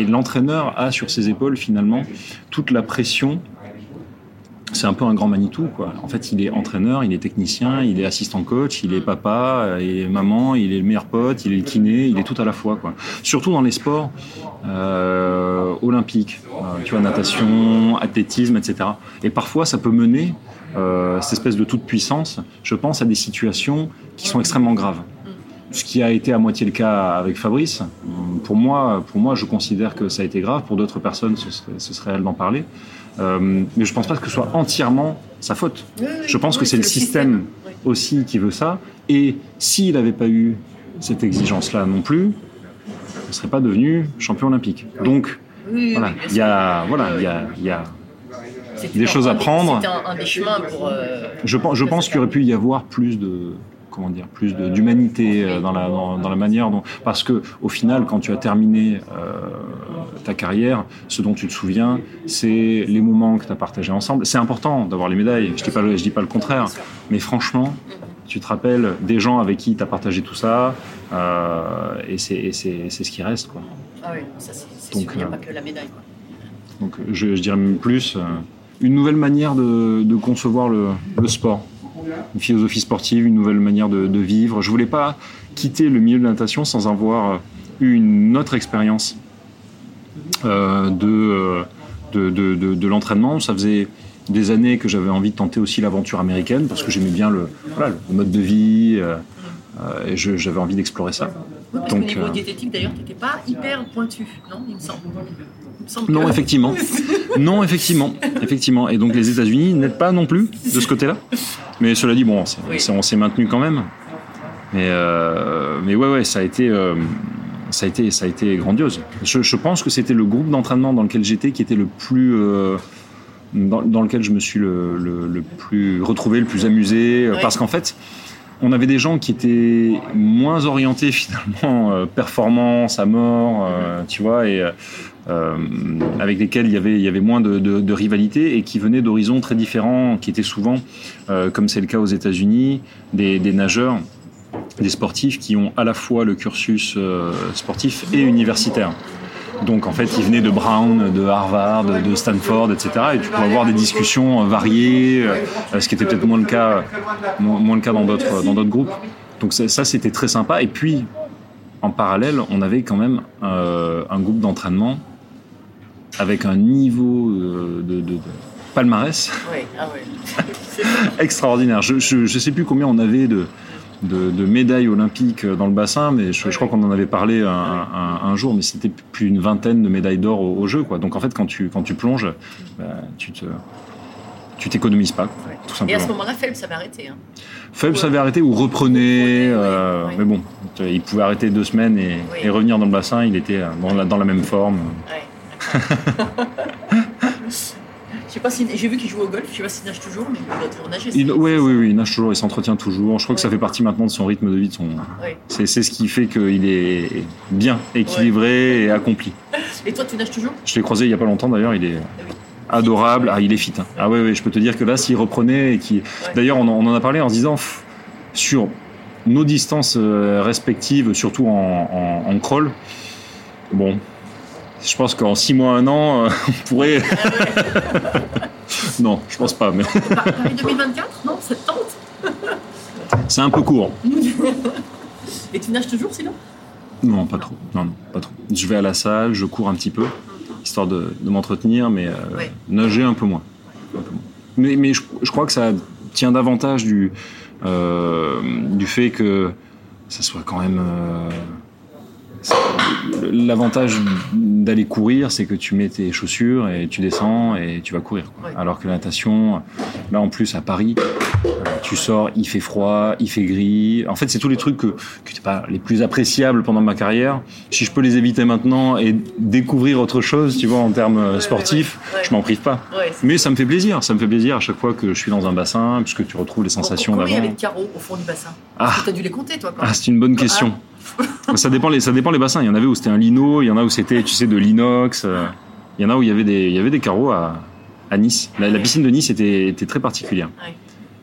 et l'entraîneur a sur ses épaules finalement toute la pression. C'est un peu un grand Manitou, quoi. En fait, il est entraîneur, il est technicien, il est assistant coach, il est papa, euh, il est maman, il est le meilleur pote, il est le kiné, il est tout à la fois, quoi. Surtout dans les sports euh, olympiques, euh, tu vois, natation, athlétisme, etc. Et parfois, ça peut mener euh, cette espèce de toute puissance, je pense, à des situations qui sont extrêmement graves ce qui a été à moitié le cas avec Fabrice. Pour moi, pour moi, je considère que ça a été grave. Pour d'autres personnes, ce serait, ce serait elle d'en parler. Euh, mais je pense pas que ce soit entièrement sa faute. Oui, oui, Je pense oui, que c'est le système, Oui. aussi qui veut ça. Et s'il n'avait pas eu cette exigence-là non plus, il ne serait pas devenu champion olympique. Donc, voilà, il y a, voilà, il y a, il y a C'était des choses à prendre. C'était un, un des chemins pour. euh, je pense qu'il aurait pu y avoir plus de comment dire, plus d'humanité euh, dans la dans, dans la manière dont parce que au final, quand tu as terminé euh, ta carrière, ce dont tu te souviens, c'est les moments que tu as partagés ensemble. C'est important d'avoir les médailles. Je dis je dis pas le contraire, mais franchement, tu te rappelles des gens avec qui tu as partagé tout ça, euh, et c'est ce qui reste quoi. Ah oui, ça c'est sûr, il n'y a euh, pas que la médaille. Quoi. Donc je, je dirais même plus euh, une nouvelle manière de, de concevoir le, le sport, une philosophie sportive, une nouvelle manière de, de vivre. Je voulais pas quitter le milieu de la natation sans avoir eu une autre expérience euh, de, euh, de, de, de- l'entraînement. Ça faisait des années que j'avais envie de tenter aussi l'aventure américaine parce que j'aimais bien le, voilà, le mode de vie euh, et j'avais envie d'explorer ça. Oui, parce Donc, qu'au niveau euh, diététique, d'ailleurs, tu n'étais pas hyper pointu, non Il me semble. Il me semble Non, effectivement. Non, effectivement. Effectivement. Et donc les États-Unis n'aident pas non plus de ce côté-là? Mais cela dit, bon, Oui. on s'est maintenu quand même. Mais, euh, mais ouais, ouais, ça a été, euh, ça a été, ça a été grandiose. Je, je pense que c'était le groupe d'entraînement dans lequel j'étais qui était le plus, euh, dans, dans lequel je me suis le, le- le plus retrouvé, le plus amusé, Oui. parce qu'en fait. On avait des gens qui étaient moins orientés finalement euh, performance à mort, euh, tu vois, et euh, avec lesquels il y avait, il y avait moins de, rivalité et qui venaient d'horizons très différents, qui étaient souvent, comme c'est le cas aux États-Unis, des, nageurs, des sportifs qui ont à la fois le cursus sportif et universitaire. Donc en fait, ils venaient de Brown, de Harvard, de Stanford, etc. Et tu pouvais avoir des discussions euh, variées, euh, ce qui était peut-être moins le cas, moins, le cas dans d'autres dans d'autres groupes. Donc ça, c'était très sympa. Et puis en parallèle, on avait quand même euh, un groupe d'entraînement avec un niveau euh, de, de- de palmarès Oui, ah extraordinaire. Je, je sais plus combien on avait de, de, de médailles olympiques dans le bassin, mais je, je crois qu'on en avait parlé un, un- un jour, mais c'était plus d'une vingtaine de médailles d'or au, au jeu. Quoi. Donc en fait, quand tu, quand tu plonges, bah, tu te tu t'économises pas, tout Et à ce simplement. moment-là, Phelps avait arrêté. Hein. Phelps avait arrêté ou reprenait, Reprenait, euh, mais bon, il pouvait arrêter deux semaines et, Oui. et revenir dans le bassin. Il était dans la, dans la même forme. Ouais, sais pas si j'ai vu qu'il joue au golf. Je sais pas s'il nage toujours, mais il doit toujours nager. Il, oui, oui, oui, il nage toujours, il s'entretient toujours. Je crois que ça Ouais. fait partie maintenant de son rythme de vie. De son... C'est ce qui fait qu'il est bien équilibré et accompli. Et toi, tu nages toujours? Je l'ai croisé il y a pas longtemps d'ailleurs, il est oui. adorable. Ah, il est fit. hein. Ah oui, oui, je peux te dire que là, s'il reprenait et qui, d'ailleurs, on, en- on en a parlé en se disant pff, sur nos distances euh, respectives, surtout en, en, en crawl. Bon, je pense qu'en six mois, un an, euh, on pourrait. non, je pense pas, mais Pa- Paris 2024 Non, ça te tente c'est un peu court. Et tu nages toujours sinon Non, pas trop. Non, non, pas trop. Je vais à la salle, je cours un petit peu, histoire de, de m'entretenir, mais euh, Ouais. nager un peu moins. Un peu moins. Mais, mais je, je crois que ça tient davantage du, euh, du fait que ça soit quand même. euh, L'avantage d'aller courir, c'est que tu mets tes chaussures et tu descends et tu vas courir. quoi. Ouais. Alors que la natation, là en plus à Paris, euh, tu sors, il fait froid, il fait gris. En fait, c'est tous les trucs que, que pas les plus appréciables pendant ma carrière. Si je peux les éviter maintenant et découvrir autre chose, tu vois, en termes euh, sportifs, ouais. je m'en prive pas. Ouais, Mais ça me fait plaisir, ça me fait plaisir à chaque fois que je suis dans un bassin, puisque tu retrouves les sensations Combien il y avait d'avant. de carreaux au fond du bassin Ah. Tu as dû les compter, toi, quand Ah, c'est une bonne question. ça dépend les, ça dépend les bassins. Il y en avait où c'était un lino, il y en a où c'était, tu sais, de l'inox. euh, Il y en a où il y avait des, il y avait des carreaux à, à Nice. La, la piscine de Nice était, était très particulière. Ouais.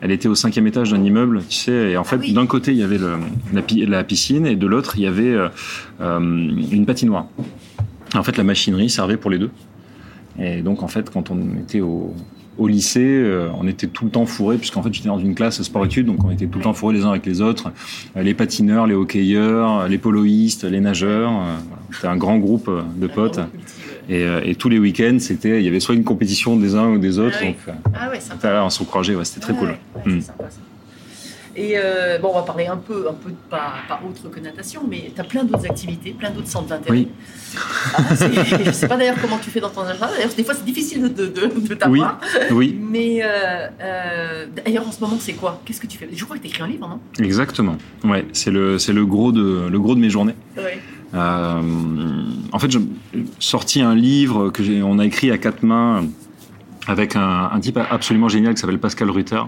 Elle était au cinquième étage d'un immeuble, tu sais, et en fait, Ah oui. d'un côté, il y avait le- la, la piscine, et de l'autre, il y avait euh, euh, une patinoire. En fait, la machinerie servait pour les deux. Et donc, en fait, quand on était au, au lycée, euh, on était tout le temps fourrés, puisqu'en fait, j'étais dans une classe sport-études, donc on était tout le temps fourrés les uns avec les autres. Euh, les patineurs, les hockeyeurs, les poloïstes, les nageurs. euh, voilà. C'était un grand groupe euh, de potes. Et, euh, et tous les week-ends, c'était, il y avait soit une compétition des uns ou des autres. Ah oui. donc, euh, Ah ouais, sympa. on s'encourageait, ouais, c'était très cool. ouais, ouais, Mm. c'est sympa, ça. Et euh, bon, on va parler un peu, un peu pas, pas autre que natation, mais tu as plein d'autres activités, plein d'autres centres d'intérêt. Oui. Ah, je sais pas d'ailleurs comment tu fais dans ton agenda. D'ailleurs, des fois, c'est difficile de, de, de, de t'avoir. Oui, Mais euh, euh, d'ailleurs, en ce moment, c'est quoi? Qu'est-ce que tu fais? Je crois que tu écris un livre, non? Exactement. Ouais, c'est le, c'est le gros de, le gros de mes journées. Ouais. En fait, j'ai sorti un livre que on a écrit à quatre mains avec un, un type absolument génial qui s'appelle Pascal Rutter,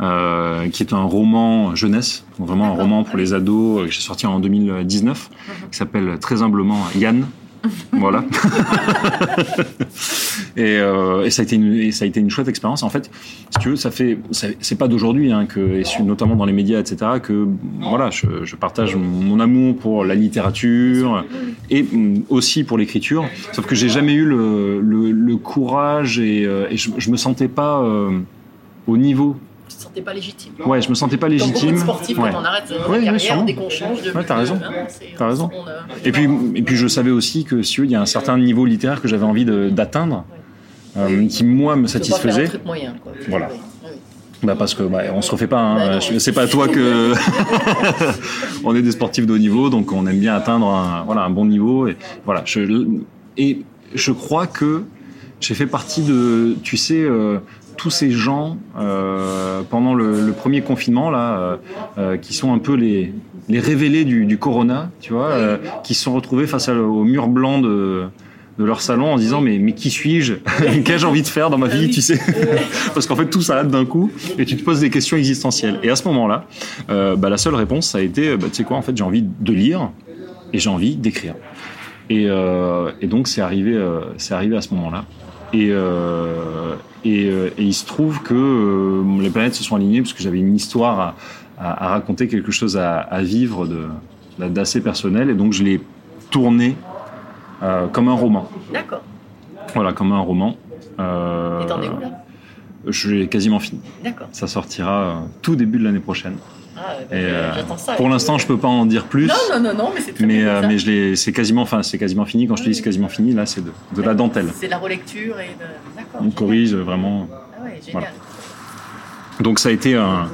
euh, qui est un roman jeunesse, donc vraiment un roman pour les ados euh, que j'ai sorti en 2019, qui s'appelle très humblement Yann. voilà. et, euh, et ça a été une, et ça a été une chouette expérience. En fait, si tu veux, ça fait, c'est pas d'aujourd'hui hein, que, et notamment dans les médias, etc., que voilà, je, je partage mon amour pour la littérature et mm, aussi pour l'écriture. Sauf que j'ai jamais eu le, le, le courage et, et je, je me sentais pas euh, au niveau. Sentais pas légitime. Ouais, je me sentais pas Comme légitime. Ouais. quand on arrête euh, Ouais, la carrière, sûrement. dès qu'on change de Ouais, t'as raison. c'est- T'as raison. on a- Et puis, et puis je savais aussi que si il y a un certain niveau littéraire que j'avais envie d'atteindre, euh, qui moi me Tu peux pas faire un satisfaisait. truc moyen, quoi. Voilà. Bah parce que bah, on se refait pas. Bah Hein. Je- C'est pas toi que on est des sportifs de haut niveau, donc on aime bien atteindre un, voilà un bon niveau. Et voilà. Je, et je crois que j'ai fait partie de, tu sais, euh, tous ces gens euh, pendant le, le premier confinement là, euh, euh, qui sont un peu les les révélés du, du corona, tu vois, euh, qui se sont retrouvés face à- au mur blanc de de leur salon en disant mais mais qui suis-je Qu'ai-je envie de faire dans ma vie Tu sais Parce qu'en fait tout s'arrête d'un coup et tu te poses des questions existentielles. Et à ce moment-là, euh, bah, la seule réponse ça a été bah, tu sais quoi En fait j'ai envie de lire et j'ai envie d'écrire. Et, euh, et donc c'est arrivé euh, c'est arrivé à ce moment-là. Et, et, euh, et il se trouve que euh, les planètes se sont alignées parce que j'avais une histoire à, à- à raconter, quelque chose à, à vivre d'assez personnel et donc je l'ai tourné euh, comme un roman. D'accord. Voilà, comme un roman. Euh, Et t'en es où là? Je l'ai quasiment fini. D'accord. Ça sortira tout début de l'année prochaine. Ah, Et, euh, ça. pour l'instant, je peux pas en dire plus. Non, non, non, non, mais c'est très Mais, bien. euh, mais je c'est quasiment, enfin, c'est quasiment fini. Quand je te dis c'est quasiment fini, là, c'est de, de la dentelle. C'est la relecture et de. On génial. corrige vraiment. Ah ouais, génial. Voilà. Donc ça a été un-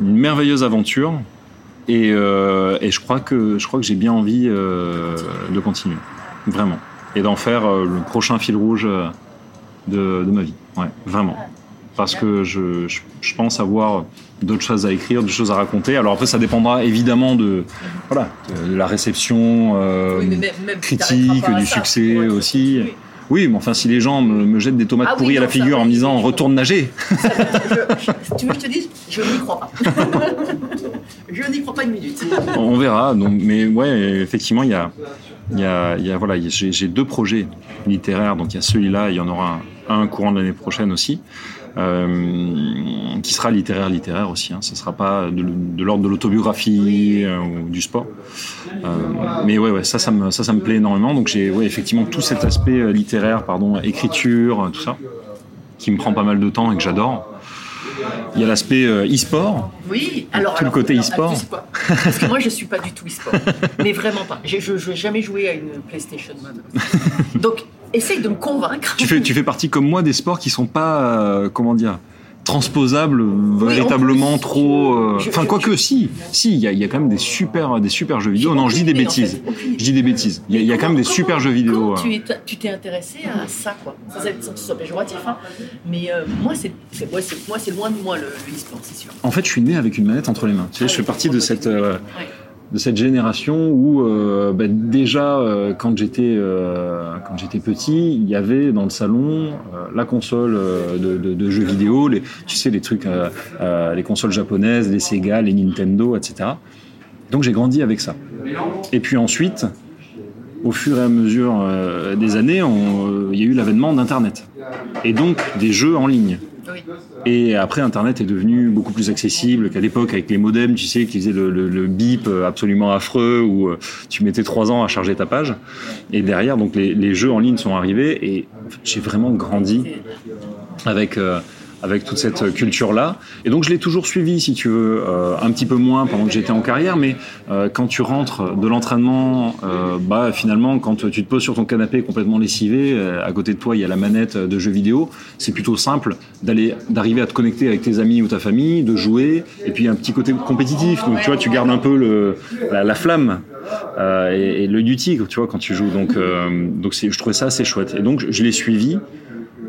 une merveilleuse aventure. Et, euh, et je crois que je crois que j'ai bien envie euh, de continuer, vraiment, et d'en faire euh, le prochain fil rouge euh, de, de ma vie. Ouais, vraiment. Parce que je, je, je pense avoir d'autres choses à écrire, d'autres choses à raconter. Alors après, ça dépendra évidemment de voilà de la réception euh, Oui, mais même- même si critique, du ça, succès ouais, aussi. oui. Oui, mais enfin, si les gens me, me jettent des tomates Ah oui, pourries à la figure en me disant retourne nager, Je- je- tu veux que je te dise Je n'y crois pas. je n'y crois pas une minute. On verra. Donc, mais ouais, effectivement, il y a, y a, y a- voilà, j'ai j'ai deux projets littéraires. Donc il y a celui-là, il y en aura un, un courant de l'année prochaine aussi, euh, qui sera littéraire, littéraire aussi. Hein. Ce sera pas de, l'ordre de l'autobiographie euh, ou du sport. Euh, mais ouais, ouais, ça, ça me, ça, ça me plaît énormément. Donc j'ai, ouais, effectivement, tout cet aspect littéraire, pardon, écriture, tout ça, qui me prend pas mal de temps et que j'adore. Il y a l'aspect euh, e-sport. Oui, alors. Tout le côté e-sport. Parce que moi, je suis pas du tout e-sport. mais vraiment pas. Je n'ai jamais joué à une PlayStation. moi. Donc, essaye de me convaincre. tu fais, tu fais partie comme moi des sports qui sont pas, euh, comment dire, transposable véritablement plus, trop. euh, Enfin, je- quoique, si, si, il y, a- y a quand même des super, des super jeux vidéo. Non, je dis des en bêtises. fait, Je dis des bêtises. Il y a, il y a quand même des super jeux vidéo. Hein. tu es- tu t'es intéressé à ça, quoi? Ça, c'est que péjoratif, hein. Mais euh, moi, c'est moi, c'est loin de moi le, le e-sport, c'est sûr. En fait, je suis né avec une manette entre les mains. Tu sais, je fais partie de cette, euh, Ouais. De cette génération où euh, bah, déjà euh, quand j'étais euh, quand j'étais petit, il y avait dans le salon euh, la console de, jeux vidéo, tu sais les trucs, les consoles japonaises, les Sega, les Nintendo, etc. Donc j'ai grandi avec ça. Et puis ensuite, au fur et à mesure des années, il y a eu l'avènement d'Internet et donc des jeux en ligne. Et après, Internet est devenu beaucoup plus accessible qu'à l'époque avec les modems, tu sais, qui faisaient le, le- le bip euh, absolument affreux où euh, tu mettais trois ans à charger ta page. Et derrière, donc les, les jeux en ligne sont arrivés et j'ai vraiment grandi avec euh, avec toute cette culture-là. Et donc je l'ai toujours suivi, si tu veux, euh, un petit peu moins pendant que j'étais en carrière, mais euh, quand tu rentres de l'entraînement, euh, bah finalement, quand tu te poses sur ton canapé complètement lessivé, euh, à côté de toi il y a la manette de jeux vidéo, c'est plutôt simple d'arriver à te connecter avec tes amis ou ta famille, de jouer, et puis un petit côté compétitif. Donc tu vois, tu gardes un peu la, la flamme. euh, et, et l'œil du tigre, tu vois, quand tu joues. Donc, euh, je trouvais ça assez chouette. Et donc, je, l'ai suivi euh,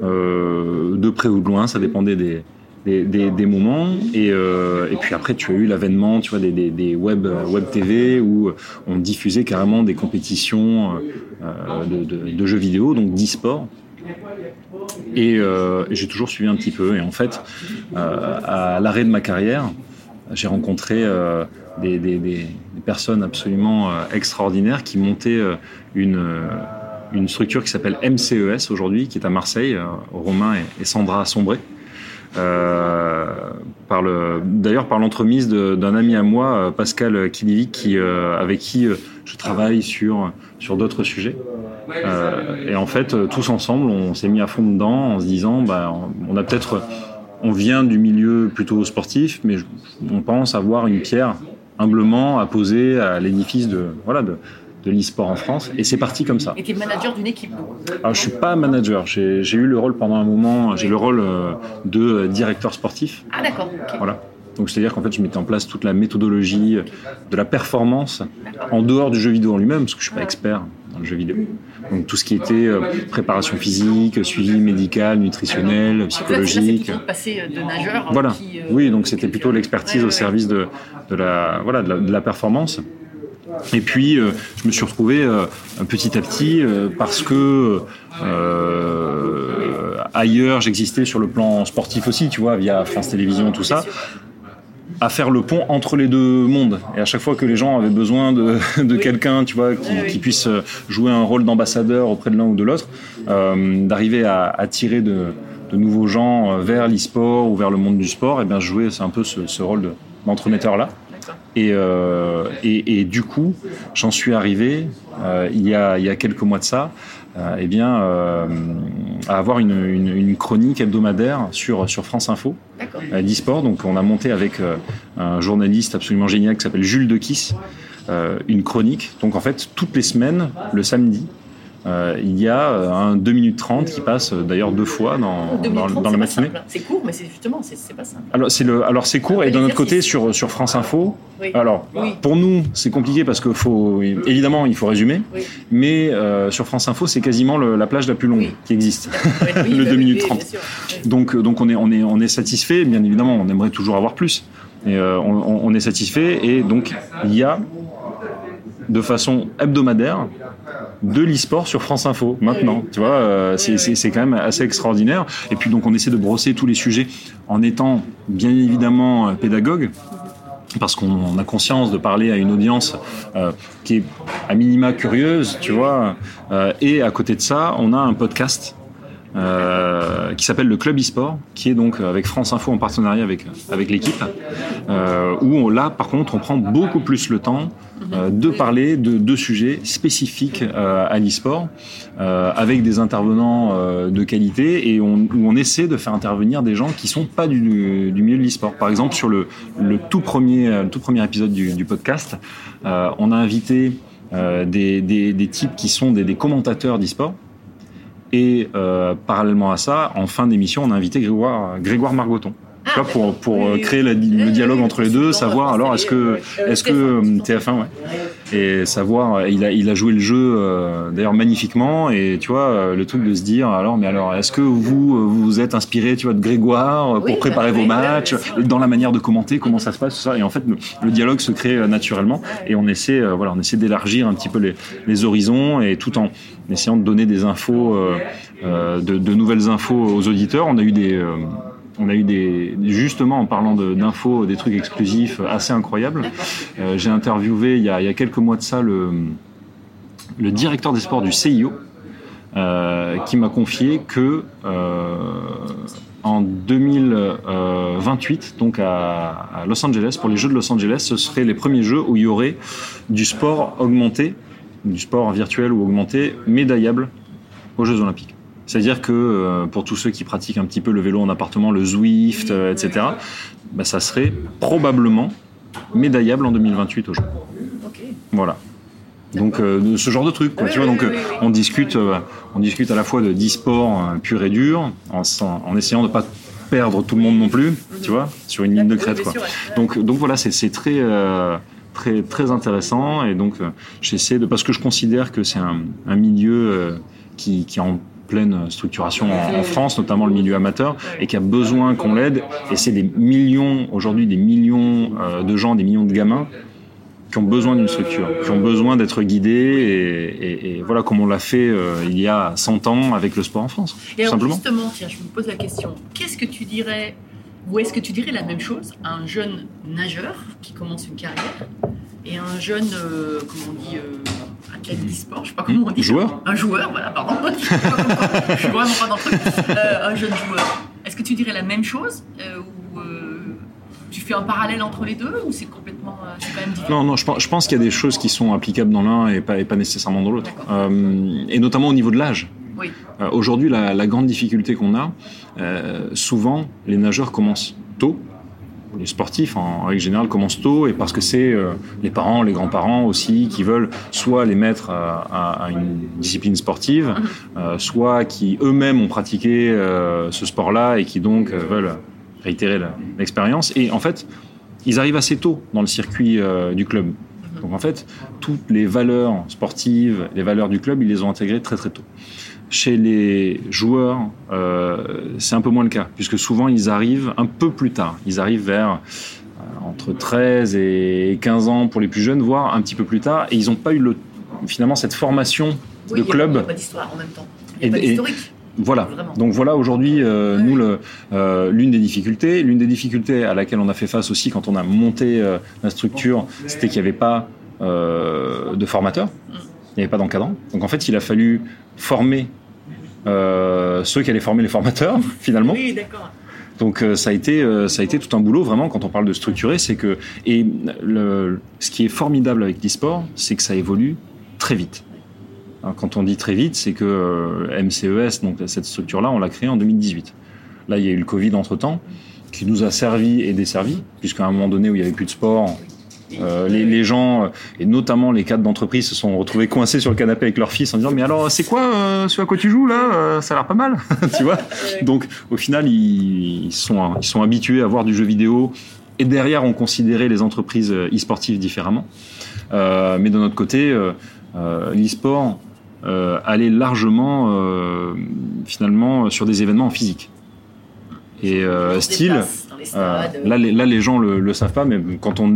de près ou de loin, ça dépendait des, des, moments. Et, euh, et puis après, tu as eu l'avènement, tu vois, des, des, web, web TV où on diffusait carrément des compétitions euh, de, jeux vidéo, donc d'e-sport. Et euh, j'ai toujours suivi un petit peu. Et en fait, euh, à l'arrêt de ma carrière, j'ai rencontré euh, des, personnes absolument euh, extraordinaires qui montaient euh, une, euh, une structure qui s'appelle MCES aujourd'hui, qui est à Marseille, euh, Romain et, Sandra Sombré. Euh, d'ailleurs par l'entremise d'un ami à moi, euh, Pascal Kilivic, qui, euh, avec qui euh, je travaille sur, sur d'autres sujets. Euh, et en fait, tous ensemble, on s'est mis à fond dedans en se disant, bah, on a peut-être, on vient du milieu plutôt sportif, mais on pense avoir une pierre humblement à poser à l'édifice de, voilà, de, de l'e-sport en France. Et c'est parti comme ça. Et tu es manager d'une équipe. Alors, je suis pas manager. J'ai eu le rôle pendant un moment, j'ai le rôle euh, de euh, directeur sportif. Ah, d'accord. ok. Voilà. Donc c'est-à-dire qu'en fait, je mettais en place toute la méthodologie de la performance en dehors du jeu vidéo en lui-même, parce que je suis pas expert dans le jeu vidéo. Donc tout ce qui était euh, préparation physique, suivi médical, nutritionnel, c'est psychologique. euh, de nageur. euh, Voilà. qui, euh, Oui, donc c'était plutôt l'expertise Ouais, au service de, de la voilà de la, de la performance. Et puis euh, je me suis retrouvé euh, petit à petit euh, parce que euh, ailleurs j'existais sur le plan sportif aussi, tu vois, via France Télévisions, tout ça à faire le pont entre les deux mondes. Et à chaque fois que les gens avaient besoin de, de quelqu'un, tu vois, qui, qui puisse euh, jouer un rôle d'ambassadeur auprès de l'un ou de l'autre, euh, d'arriver à attirer de, de nouveaux gens vers l'e-sport ou vers le monde du sport, et bien jouer c'est un peu ce, ce rôle de- d'entremetteur là. Et, euh, et, et du coup, j'en suis arrivé euh, il, y a, il y a quelques mois de ça, euh, eh bien, euh, à avoir une, une, une chronique hebdomadaire sur, sur France Info euh, d'e-sport. Donc, on a monté avec euh, un journaliste absolument génial qui s'appelle Jules Dequis euh, une chronique. Donc, en fait, toutes les semaines, le samedi, euh, il y a euh, un 2 minutes 30 qui passe euh, d'ailleurs deux fois dans, dans, dans la matinée. C'est court, mais c'est justement, c'est pas simple. Alors c'est le, alors c'est court et d'un autre côté sur sur France Info. Oui. Alors Oui. pour nous c'est compliqué parce que faut évidemment il faut résumer, Oui. mais euh, sur France Info c'est quasiment le- la plage la plus longue qui existe. Le bah deux oui, minutes oui, trente. bien sûr. Oui. Donc donc on est on est on est satisfait. Bien évidemment on aimerait toujours avoir plus, et euh, on, on- on est satisfait et donc il y a de façon hebdomadaire de l'e-sport sur France Info maintenant. Tu vois, euh, c'est quand même assez extraordinaire. Et puis donc on essaie de brosser tous les sujets en étant bien évidemment euh, pédagogue. Parce qu'on a conscience de parler à une audience euh, qui est à minima curieuse, tu vois. Euh, et à côté de ça, on a un podcast euh, qui s'appelle le Club e-sport, qui est donc avec France Info en partenariat avec, avec l'équipe, euh, où on, là, par contre, on prend beaucoup plus le temps euh, de parler de deux sujets spécifiques euh, à l'e-sport, euh, avec des intervenants euh, de qualité, et on, où on essaie de faire intervenir des gens qui sont pas du, du milieu de l'e-sport. Par exemple, sur le, le, tout, premier, le tout premier épisode du, du podcast, euh, on a invité euh, des, des, des types qui sont des, des commentateurs d'e-sport, et euh, parallèlement à ça, en fin d'émission, on a invité Grégoire, Grégoire Margoton. Tu vois, pour, pour euh, Oui. créer la- Oui, le dialogue oui, entre les deux, savoir alors est-ce que, ouais. Euh, est-ce que TF1, euh, TF1, ouais, et savoir, euh, il a, il a joué le jeu euh, d'ailleurs magnifiquement, et tu vois, le truc de se dire alors, mais alors, est-ce que vous vous êtes inspiré, tu vois, de Grégoire pour préparer bah, vos matchs, dans la manière de commenter, comment ça se passe, tout ça, et en fait, le, le dialogue se crée naturellement, et on essaie, euh, voilà, on essaie d'élargir un petit peu les, les horizons, et tout en essayant de donner des infos, euh, euh, de, de nouvelles infos aux auditeurs. On a eu des, euh, on a eu des, justement en parlant d'infos, des trucs exclusifs assez incroyables. Euh, J'ai interviewé il y, a, quelques mois de ça le, directeur des sports du CIO, euh, qui m'a confié que euh, en 2028, donc à, à Los Angeles, pour les Jeux de Los Angeles, ce seraient les premiers Jeux où il y aurait du sport augmenté, du sport virtuel ou augmenté, médaillable aux Jeux Olympiques. C'est-à-dire que euh, pour tous ceux qui pratiquent un petit peu le vélo en appartement, le Zwift, euh, etc., bah, ça serait probablement médaillable en 2028 aux Jeux. Ok. Voilà. Donc euh, ce genre de truc, quoi, Oui, tu vois. oui, Donc oui, on discute, on discute à la fois de d'e-sport euh, pur et dur, en, essayant de pas perdre tout le monde non plus, tu vois, sur une ligne de crête, quoi. Donc donc voilà, c'est très très très intéressant et donc j'essaie de parce que je considère que c'est un, un milieu qui qui en pleine structuration en, en France, notamment le milieu amateur, et qui a besoin qu'on l'aide. Et c'est des millions, aujourd'hui, des millions euh, de gens, des millions de gamins qui ont besoin d'une structure, qui ont besoin d'être guidés, et, et- et voilà comme on l'a fait euh, il y a 100 ans avec le sport en France, Et alors simplement. justement, tiens, je me pose la question, qu'est-ce que tu dirais, ou est-ce que tu dirais la même chose à un jeune nageur qui commence une carrière et un jeune, euh, comment on dit, euh, athlète d'e-sport, je sais pas comment on dit. Joueur Un joueur, voilà, pardon. je suis vraiment pas dans le truc. Euh, un jeune joueur. Est-ce que tu dirais la même chose euh, ou euh, tu fais un parallèle entre les deux ou c'est complètement, c'est quand même différent? Non, non, je pense, je pense qu'il y a des choses qui sont applicables dans l'un et pas, et pas nécessairement dans l'autre. Et notamment au niveau de l'âge. Oui. Aujourd'hui, la, la grande difficulté qu'on a, souvent, les nageurs commencent tôt. Les sportifs, en règle générale, commencent tôt et parce que c'est euh, les parents, les grands-parents aussi qui veulent soit les mettre à, à- à une discipline sportive, euh, soit qui eux-mêmes ont pratiqué euh, ce sport-là et qui donc euh, veulent réitérer l'expérience. Et en fait, ils arrivent assez tôt dans le circuit euh, du club. Donc en fait, toutes les valeurs sportives, les valeurs du club, ils les ont intégrées très très tôt. Chez les joueurs, euh, c'est un peu moins le cas, puisque souvent ils arrivent un peu plus tard. Ils arrivent vers euh, entre 13 et 15 ans pour les plus jeunes, voire un petit peu plus tard, et ils n'ont pas eu le, finalement cette formation Oui, de y club Il n'y a pas d'histoire en même temps. Il n'y Et- a pas d'historique. voilà. Vraiment. Donc voilà aujourd'hui euh, nous le euh, l'une des difficultés, l'une des difficultés à laquelle on a fait face aussi quand on a monté euh, la structure, c'était qu'il n'y avait pas de formateur, il n'y avait pas d'encadrant. Donc en fait, il a fallu former ceux qui allaient former les formateurs finalement. Oui, d'accord. Donc euh, ça a été euh, ça a été tout un boulot vraiment quand on parle de structurer, c'est que et le, ce qui est formidable avec l'e-sport, c'est que ça évolue très vite. Hein, Quand on dit très vite, c'est que euh, MCES, donc cette structure-là, on l'a créée en 2018. Là, il y a eu le Covid entre-temps, qui nous a servi et desservi, puisqu'à un moment donné où il n'y avait plus de sport, euh, les, les gens, et notamment les cadres d'entreprise, se sont retrouvés coincés sur le canapé avec leur fils en disant Mais alors, c'est quoi euh, ce à quoi tu joues là Euh, Ça a l'air pas mal, tu vois? Donc, au final, ils, ils sont, ils sont habitués à voir du jeu vidéo, et derrière, on considérait les entreprises euh, e-sportives différemment. Euh, mais de notre côté, l'e-sport euh, allait largement, euh, finalement, sur des événements en physique. Et euh, style, déplace euh, stades. là, les, là, les gens le, le savent pas, mais quand on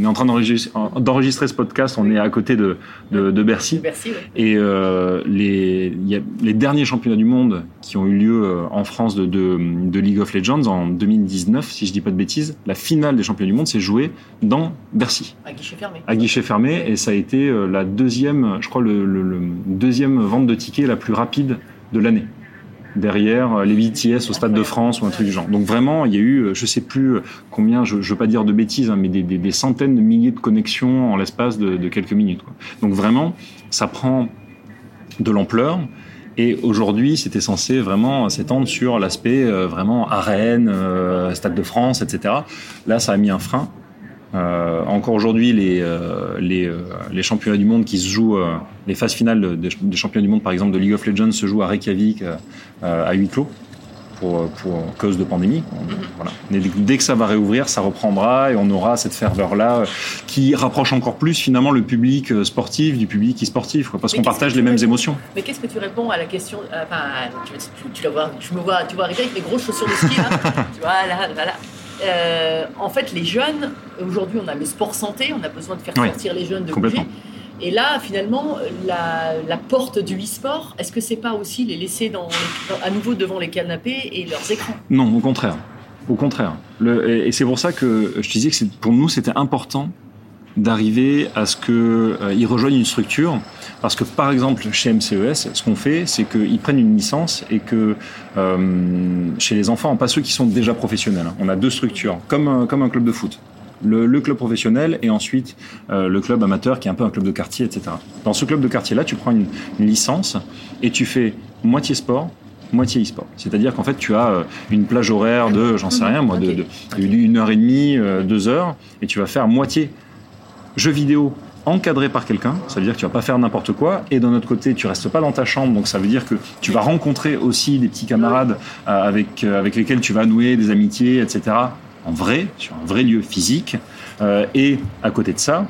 est en train d'enregistrer, ce podcast, on est à côté de, de, de Bercy. Bercy, oui. Et euh, les, il y a les derniers championnats du monde qui ont eu lieu euh, en France de, League of Legends en 2019, si je dis pas de bêtises, la finale des championnats du monde s'est jouée dans Bercy, À guichet fermé. à guichet fermé, et ça a été euh, la deuxième, je crois, le, le- le deuxième vente de tickets la plus rapide de l'année. Derrière euh, les BTS au Stade de France ou un truc du genre. Donc vraiment, il y a eu, euh, je sais plus euh, combien, je, je veux pas dire de bêtises, hein, mais des, centaines de milliers de connexions en l'espace de, quelques minutes. Donc vraiment, ça prend de l'ampleur. Et aujourd'hui, c'était censé vraiment s'étendre sur l'aspect vraiment arène, Stade de France, etc. Là, ça a mis un frein. Euh, encore aujourd'hui, les, euh, les, euh, les championnats du monde qui se jouent, les phases finales de- des, des championnats du monde, par exemple de League of Legends, se jouent à Reykjavik à huis clos. pour, pour cause de pandémie. Voilà. Mais dès- que ça va réouvrir, ça reprendra et on aura cette ferveur-là qui rapproche encore plus finalement le public sportif du public e-sportif, parce qu'on partage les mêmes émotions. Mais qu'est-ce que tu réponds à la question Enfin, tu, tu- tu la vois, me vois, tu vois arriver avec les grosses chaussures de ski là. tu vois, là, voilà. Euh, en fait, les jeunes, aujourd'hui, on a le sport santé, on a besoin de faire Oui, sortir les jeunes de bouger. Et là, finalement, la, la porte du e-sport, est-ce que c'est pas aussi les laisser dans les- à nouveau devant les canapés et leurs écrans? Non, au contraire. Au contraire. Le- et c'est pour ça que je te disais que pour nous, c'était important d'arriver à ce qu'ils rejoignent une structure. Parce que, par exemple, chez MCES, ce qu'on fait, c'est qu'ils prennent une licence et que euh, chez les enfants, pas ceux qui sont déjà professionnels, hein, on a deux structures, comme, un- comme un club de foot. Le, le club professionnel et ensuite euh, le club amateur qui est un peu un club de quartier, etc. Dans ce club de quartier-là, tu prends une, une licence et tu fais moitié sport, moitié e-sport. C'est-à-dire qu'en fait, tu as euh, une plage horaire de, j'en sais rien, moi, de, d'une heure et demie, euh, deux heures, et tu vas faire moitié jeu vidéo encadré par quelqu'un, ça veut dire que tu vas pas faire n'importe quoi, et d'un autre côté, tu restes pas dans ta chambre, donc ça veut dire que tu vas rencontrer aussi des petits camarades euh, avec, euh, avec lesquels tu vas nouer des amitiés, etc., en vrai, sur un vrai lieu physique, Euh, et à côté de ça,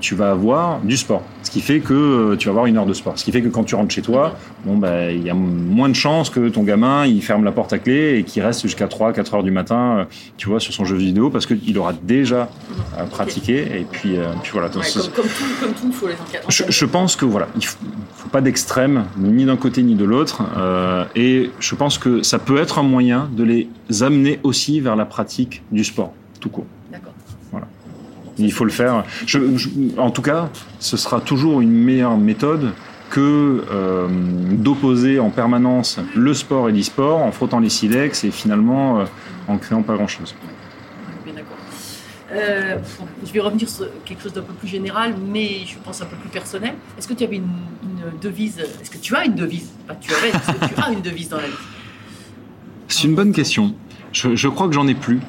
tu vas avoir du sport. Ce qui fait que euh, tu vas avoir une heure de sport. Ce qui fait que quand tu rentres chez toi, bon, bah, il y a moins de chances que ton gamin il ferme la porte à clé et qu'il reste jusqu'à 3, 4 heures du matin, euh, tu vois, sur son jeu vidéo parce qu'il aura déjà euh, pratiqué. Et puis, euh, puis voilà. Ouais, comme, comme tout, comme tout, il faut les encadrer. je, je pense que voilà, il faut, faut pas d'extrême, ni d'un côté ni de l'autre, euh, et je pense que ça peut être un moyen de les amener aussi vers la pratique du sport, tout court. D'accord. Il faut le faire. Je- je- en tout cas, ce sera toujours une meilleure méthode que euh, d'opposer en permanence le sport et l'e-sport en frottant les silex et finalement euh, en créant pas grand-chose. Bien d'accord. Euh, je vais revenir sur quelque chose d'un peu plus général, mais je pense un peu plus personnel. Est-ce que tu avais une, une devise Est-ce que tu as une devise? Pas tu avais, est-ce que tu as une devise dans la vie? C'est une bonne question. Je, je crois que j'en ai plus.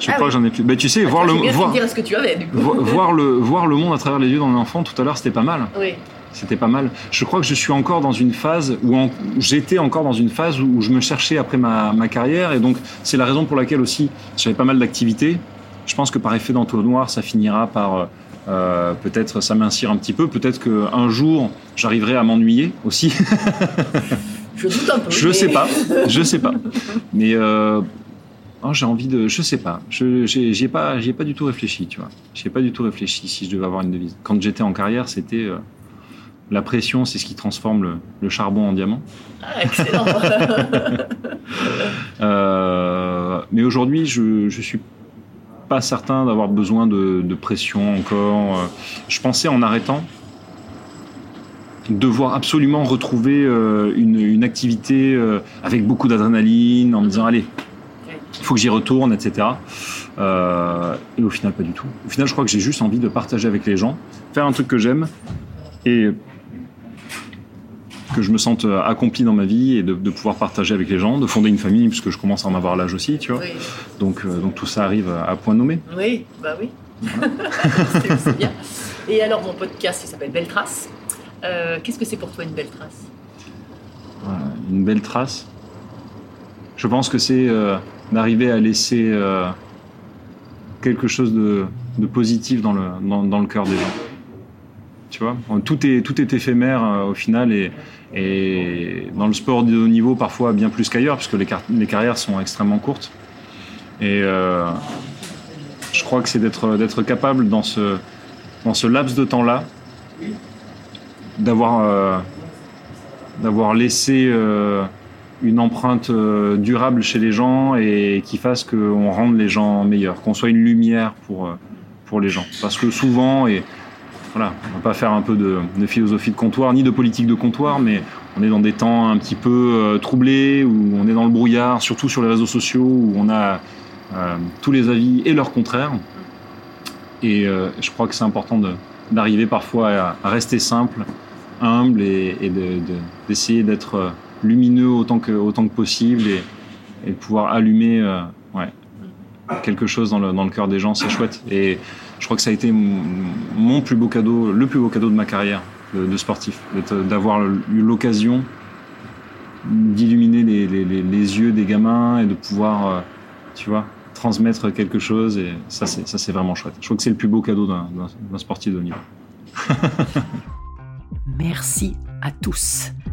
Je Ah crois oui. que j'en ai plus. Mais tu sais, voir le voir, dire ce que tu avais, du coup. vo- voir le voir le monde à travers les yeux d'un enfant tout à l'heure, c'était pas mal. Oui. C'était pas mal. Je crois que je suis encore dans une phase où en- j'étais encore dans une phase où, je me cherchais après ma, ma carrière et donc c'est la raison pour laquelle aussi j'avais pas mal d'activités. Je pense que par effet d'entonnoir, ça finira par euh, euh, peut-être s'amincir un petit peu. Peut-être qu'un jour j'arriverai à m'ennuyer aussi. Je doute un peu. je mais- sais pas. Je sais pas. Mais euh, oh, j'ai envie de. Je sais pas. Je j'ai j'y ai pas pas du tout réfléchi. Tu vois. J'y ai pas du tout réfléchi si je devais avoir une devise. Quand j'étais en carrière, c'était euh, la pression, c'est ce qui transforme le, le charbon en diamant. Ah, excellent. Euh, mais aujourd'hui, je je suis pas certain d'avoir besoin de, de pression encore. Je pensais en arrêtant devoir absolument retrouver euh, une, une activité euh, avec beaucoup d'adrénaline, en me disant allez, il faut que j'y retourne, etc. Euh, et au final, pas du tout. Au final, je crois que j'ai juste envie de partager avec les gens, faire un truc que j'aime et que je me sente euh, accompli dans ma vie et de, de pouvoir partager avec les gens, de fonder une famille, puisque je commence à en avoir l'âge aussi, tu vois. oui. Donc, euh, donc tout ça arrive à, point nommé. oui, bah oui. C'est- c'est bien. Et alors, mon podcast, il s'appelle Belle Trace. Euh, Qu'est-ce que c'est pour toi une belle trace? Une belle trace? Je pense que c'est d'arriver à laisser euh, quelque chose de, positif dans le, dans, le cœur des gens. Tu vois, tout est, tout est éphémère euh, au final et, dans le sport de haut niveau parfois bien plus qu'ailleurs puisque les, car- les carrières sont extrêmement courtes. Et euh, je crois que c'est d'être capable dans ce, dans ce laps de temps-là d'avoir laissé une empreinte euh, durable chez les gens et qui fasse qu'on rende les gens meilleurs, qu'on soit une lumière pour, euh, pour les gens. Parce que souvent, et voilà, on va pas faire un peu de, philosophie de comptoir, ni de politique de comptoir, mais on est dans des temps un petit peu euh, troublés, où on est dans le brouillard, surtout sur les réseaux sociaux, où on a tous les avis et leurs contraires. Et je crois que c'est important d'arriver parfois à, rester simple, humble et, et de- de- d'essayer d'être lumineux autant que, possible et, pouvoir allumer euh, quelque chose dans le, cœur des gens, c'est chouette. Et je crois que ça a été mon, plus beau cadeau, le plus beau cadeau de ma carrière de, sportif, d'avoir eu l'occasion d'illuminer les, yeux des gamins et de pouvoir, euh, tu vois, transmettre quelque chose. Et ça, c'est vraiment chouette. Je trouve que c'est le plus beau cadeau d'un sportif de niveau. Merci à tous,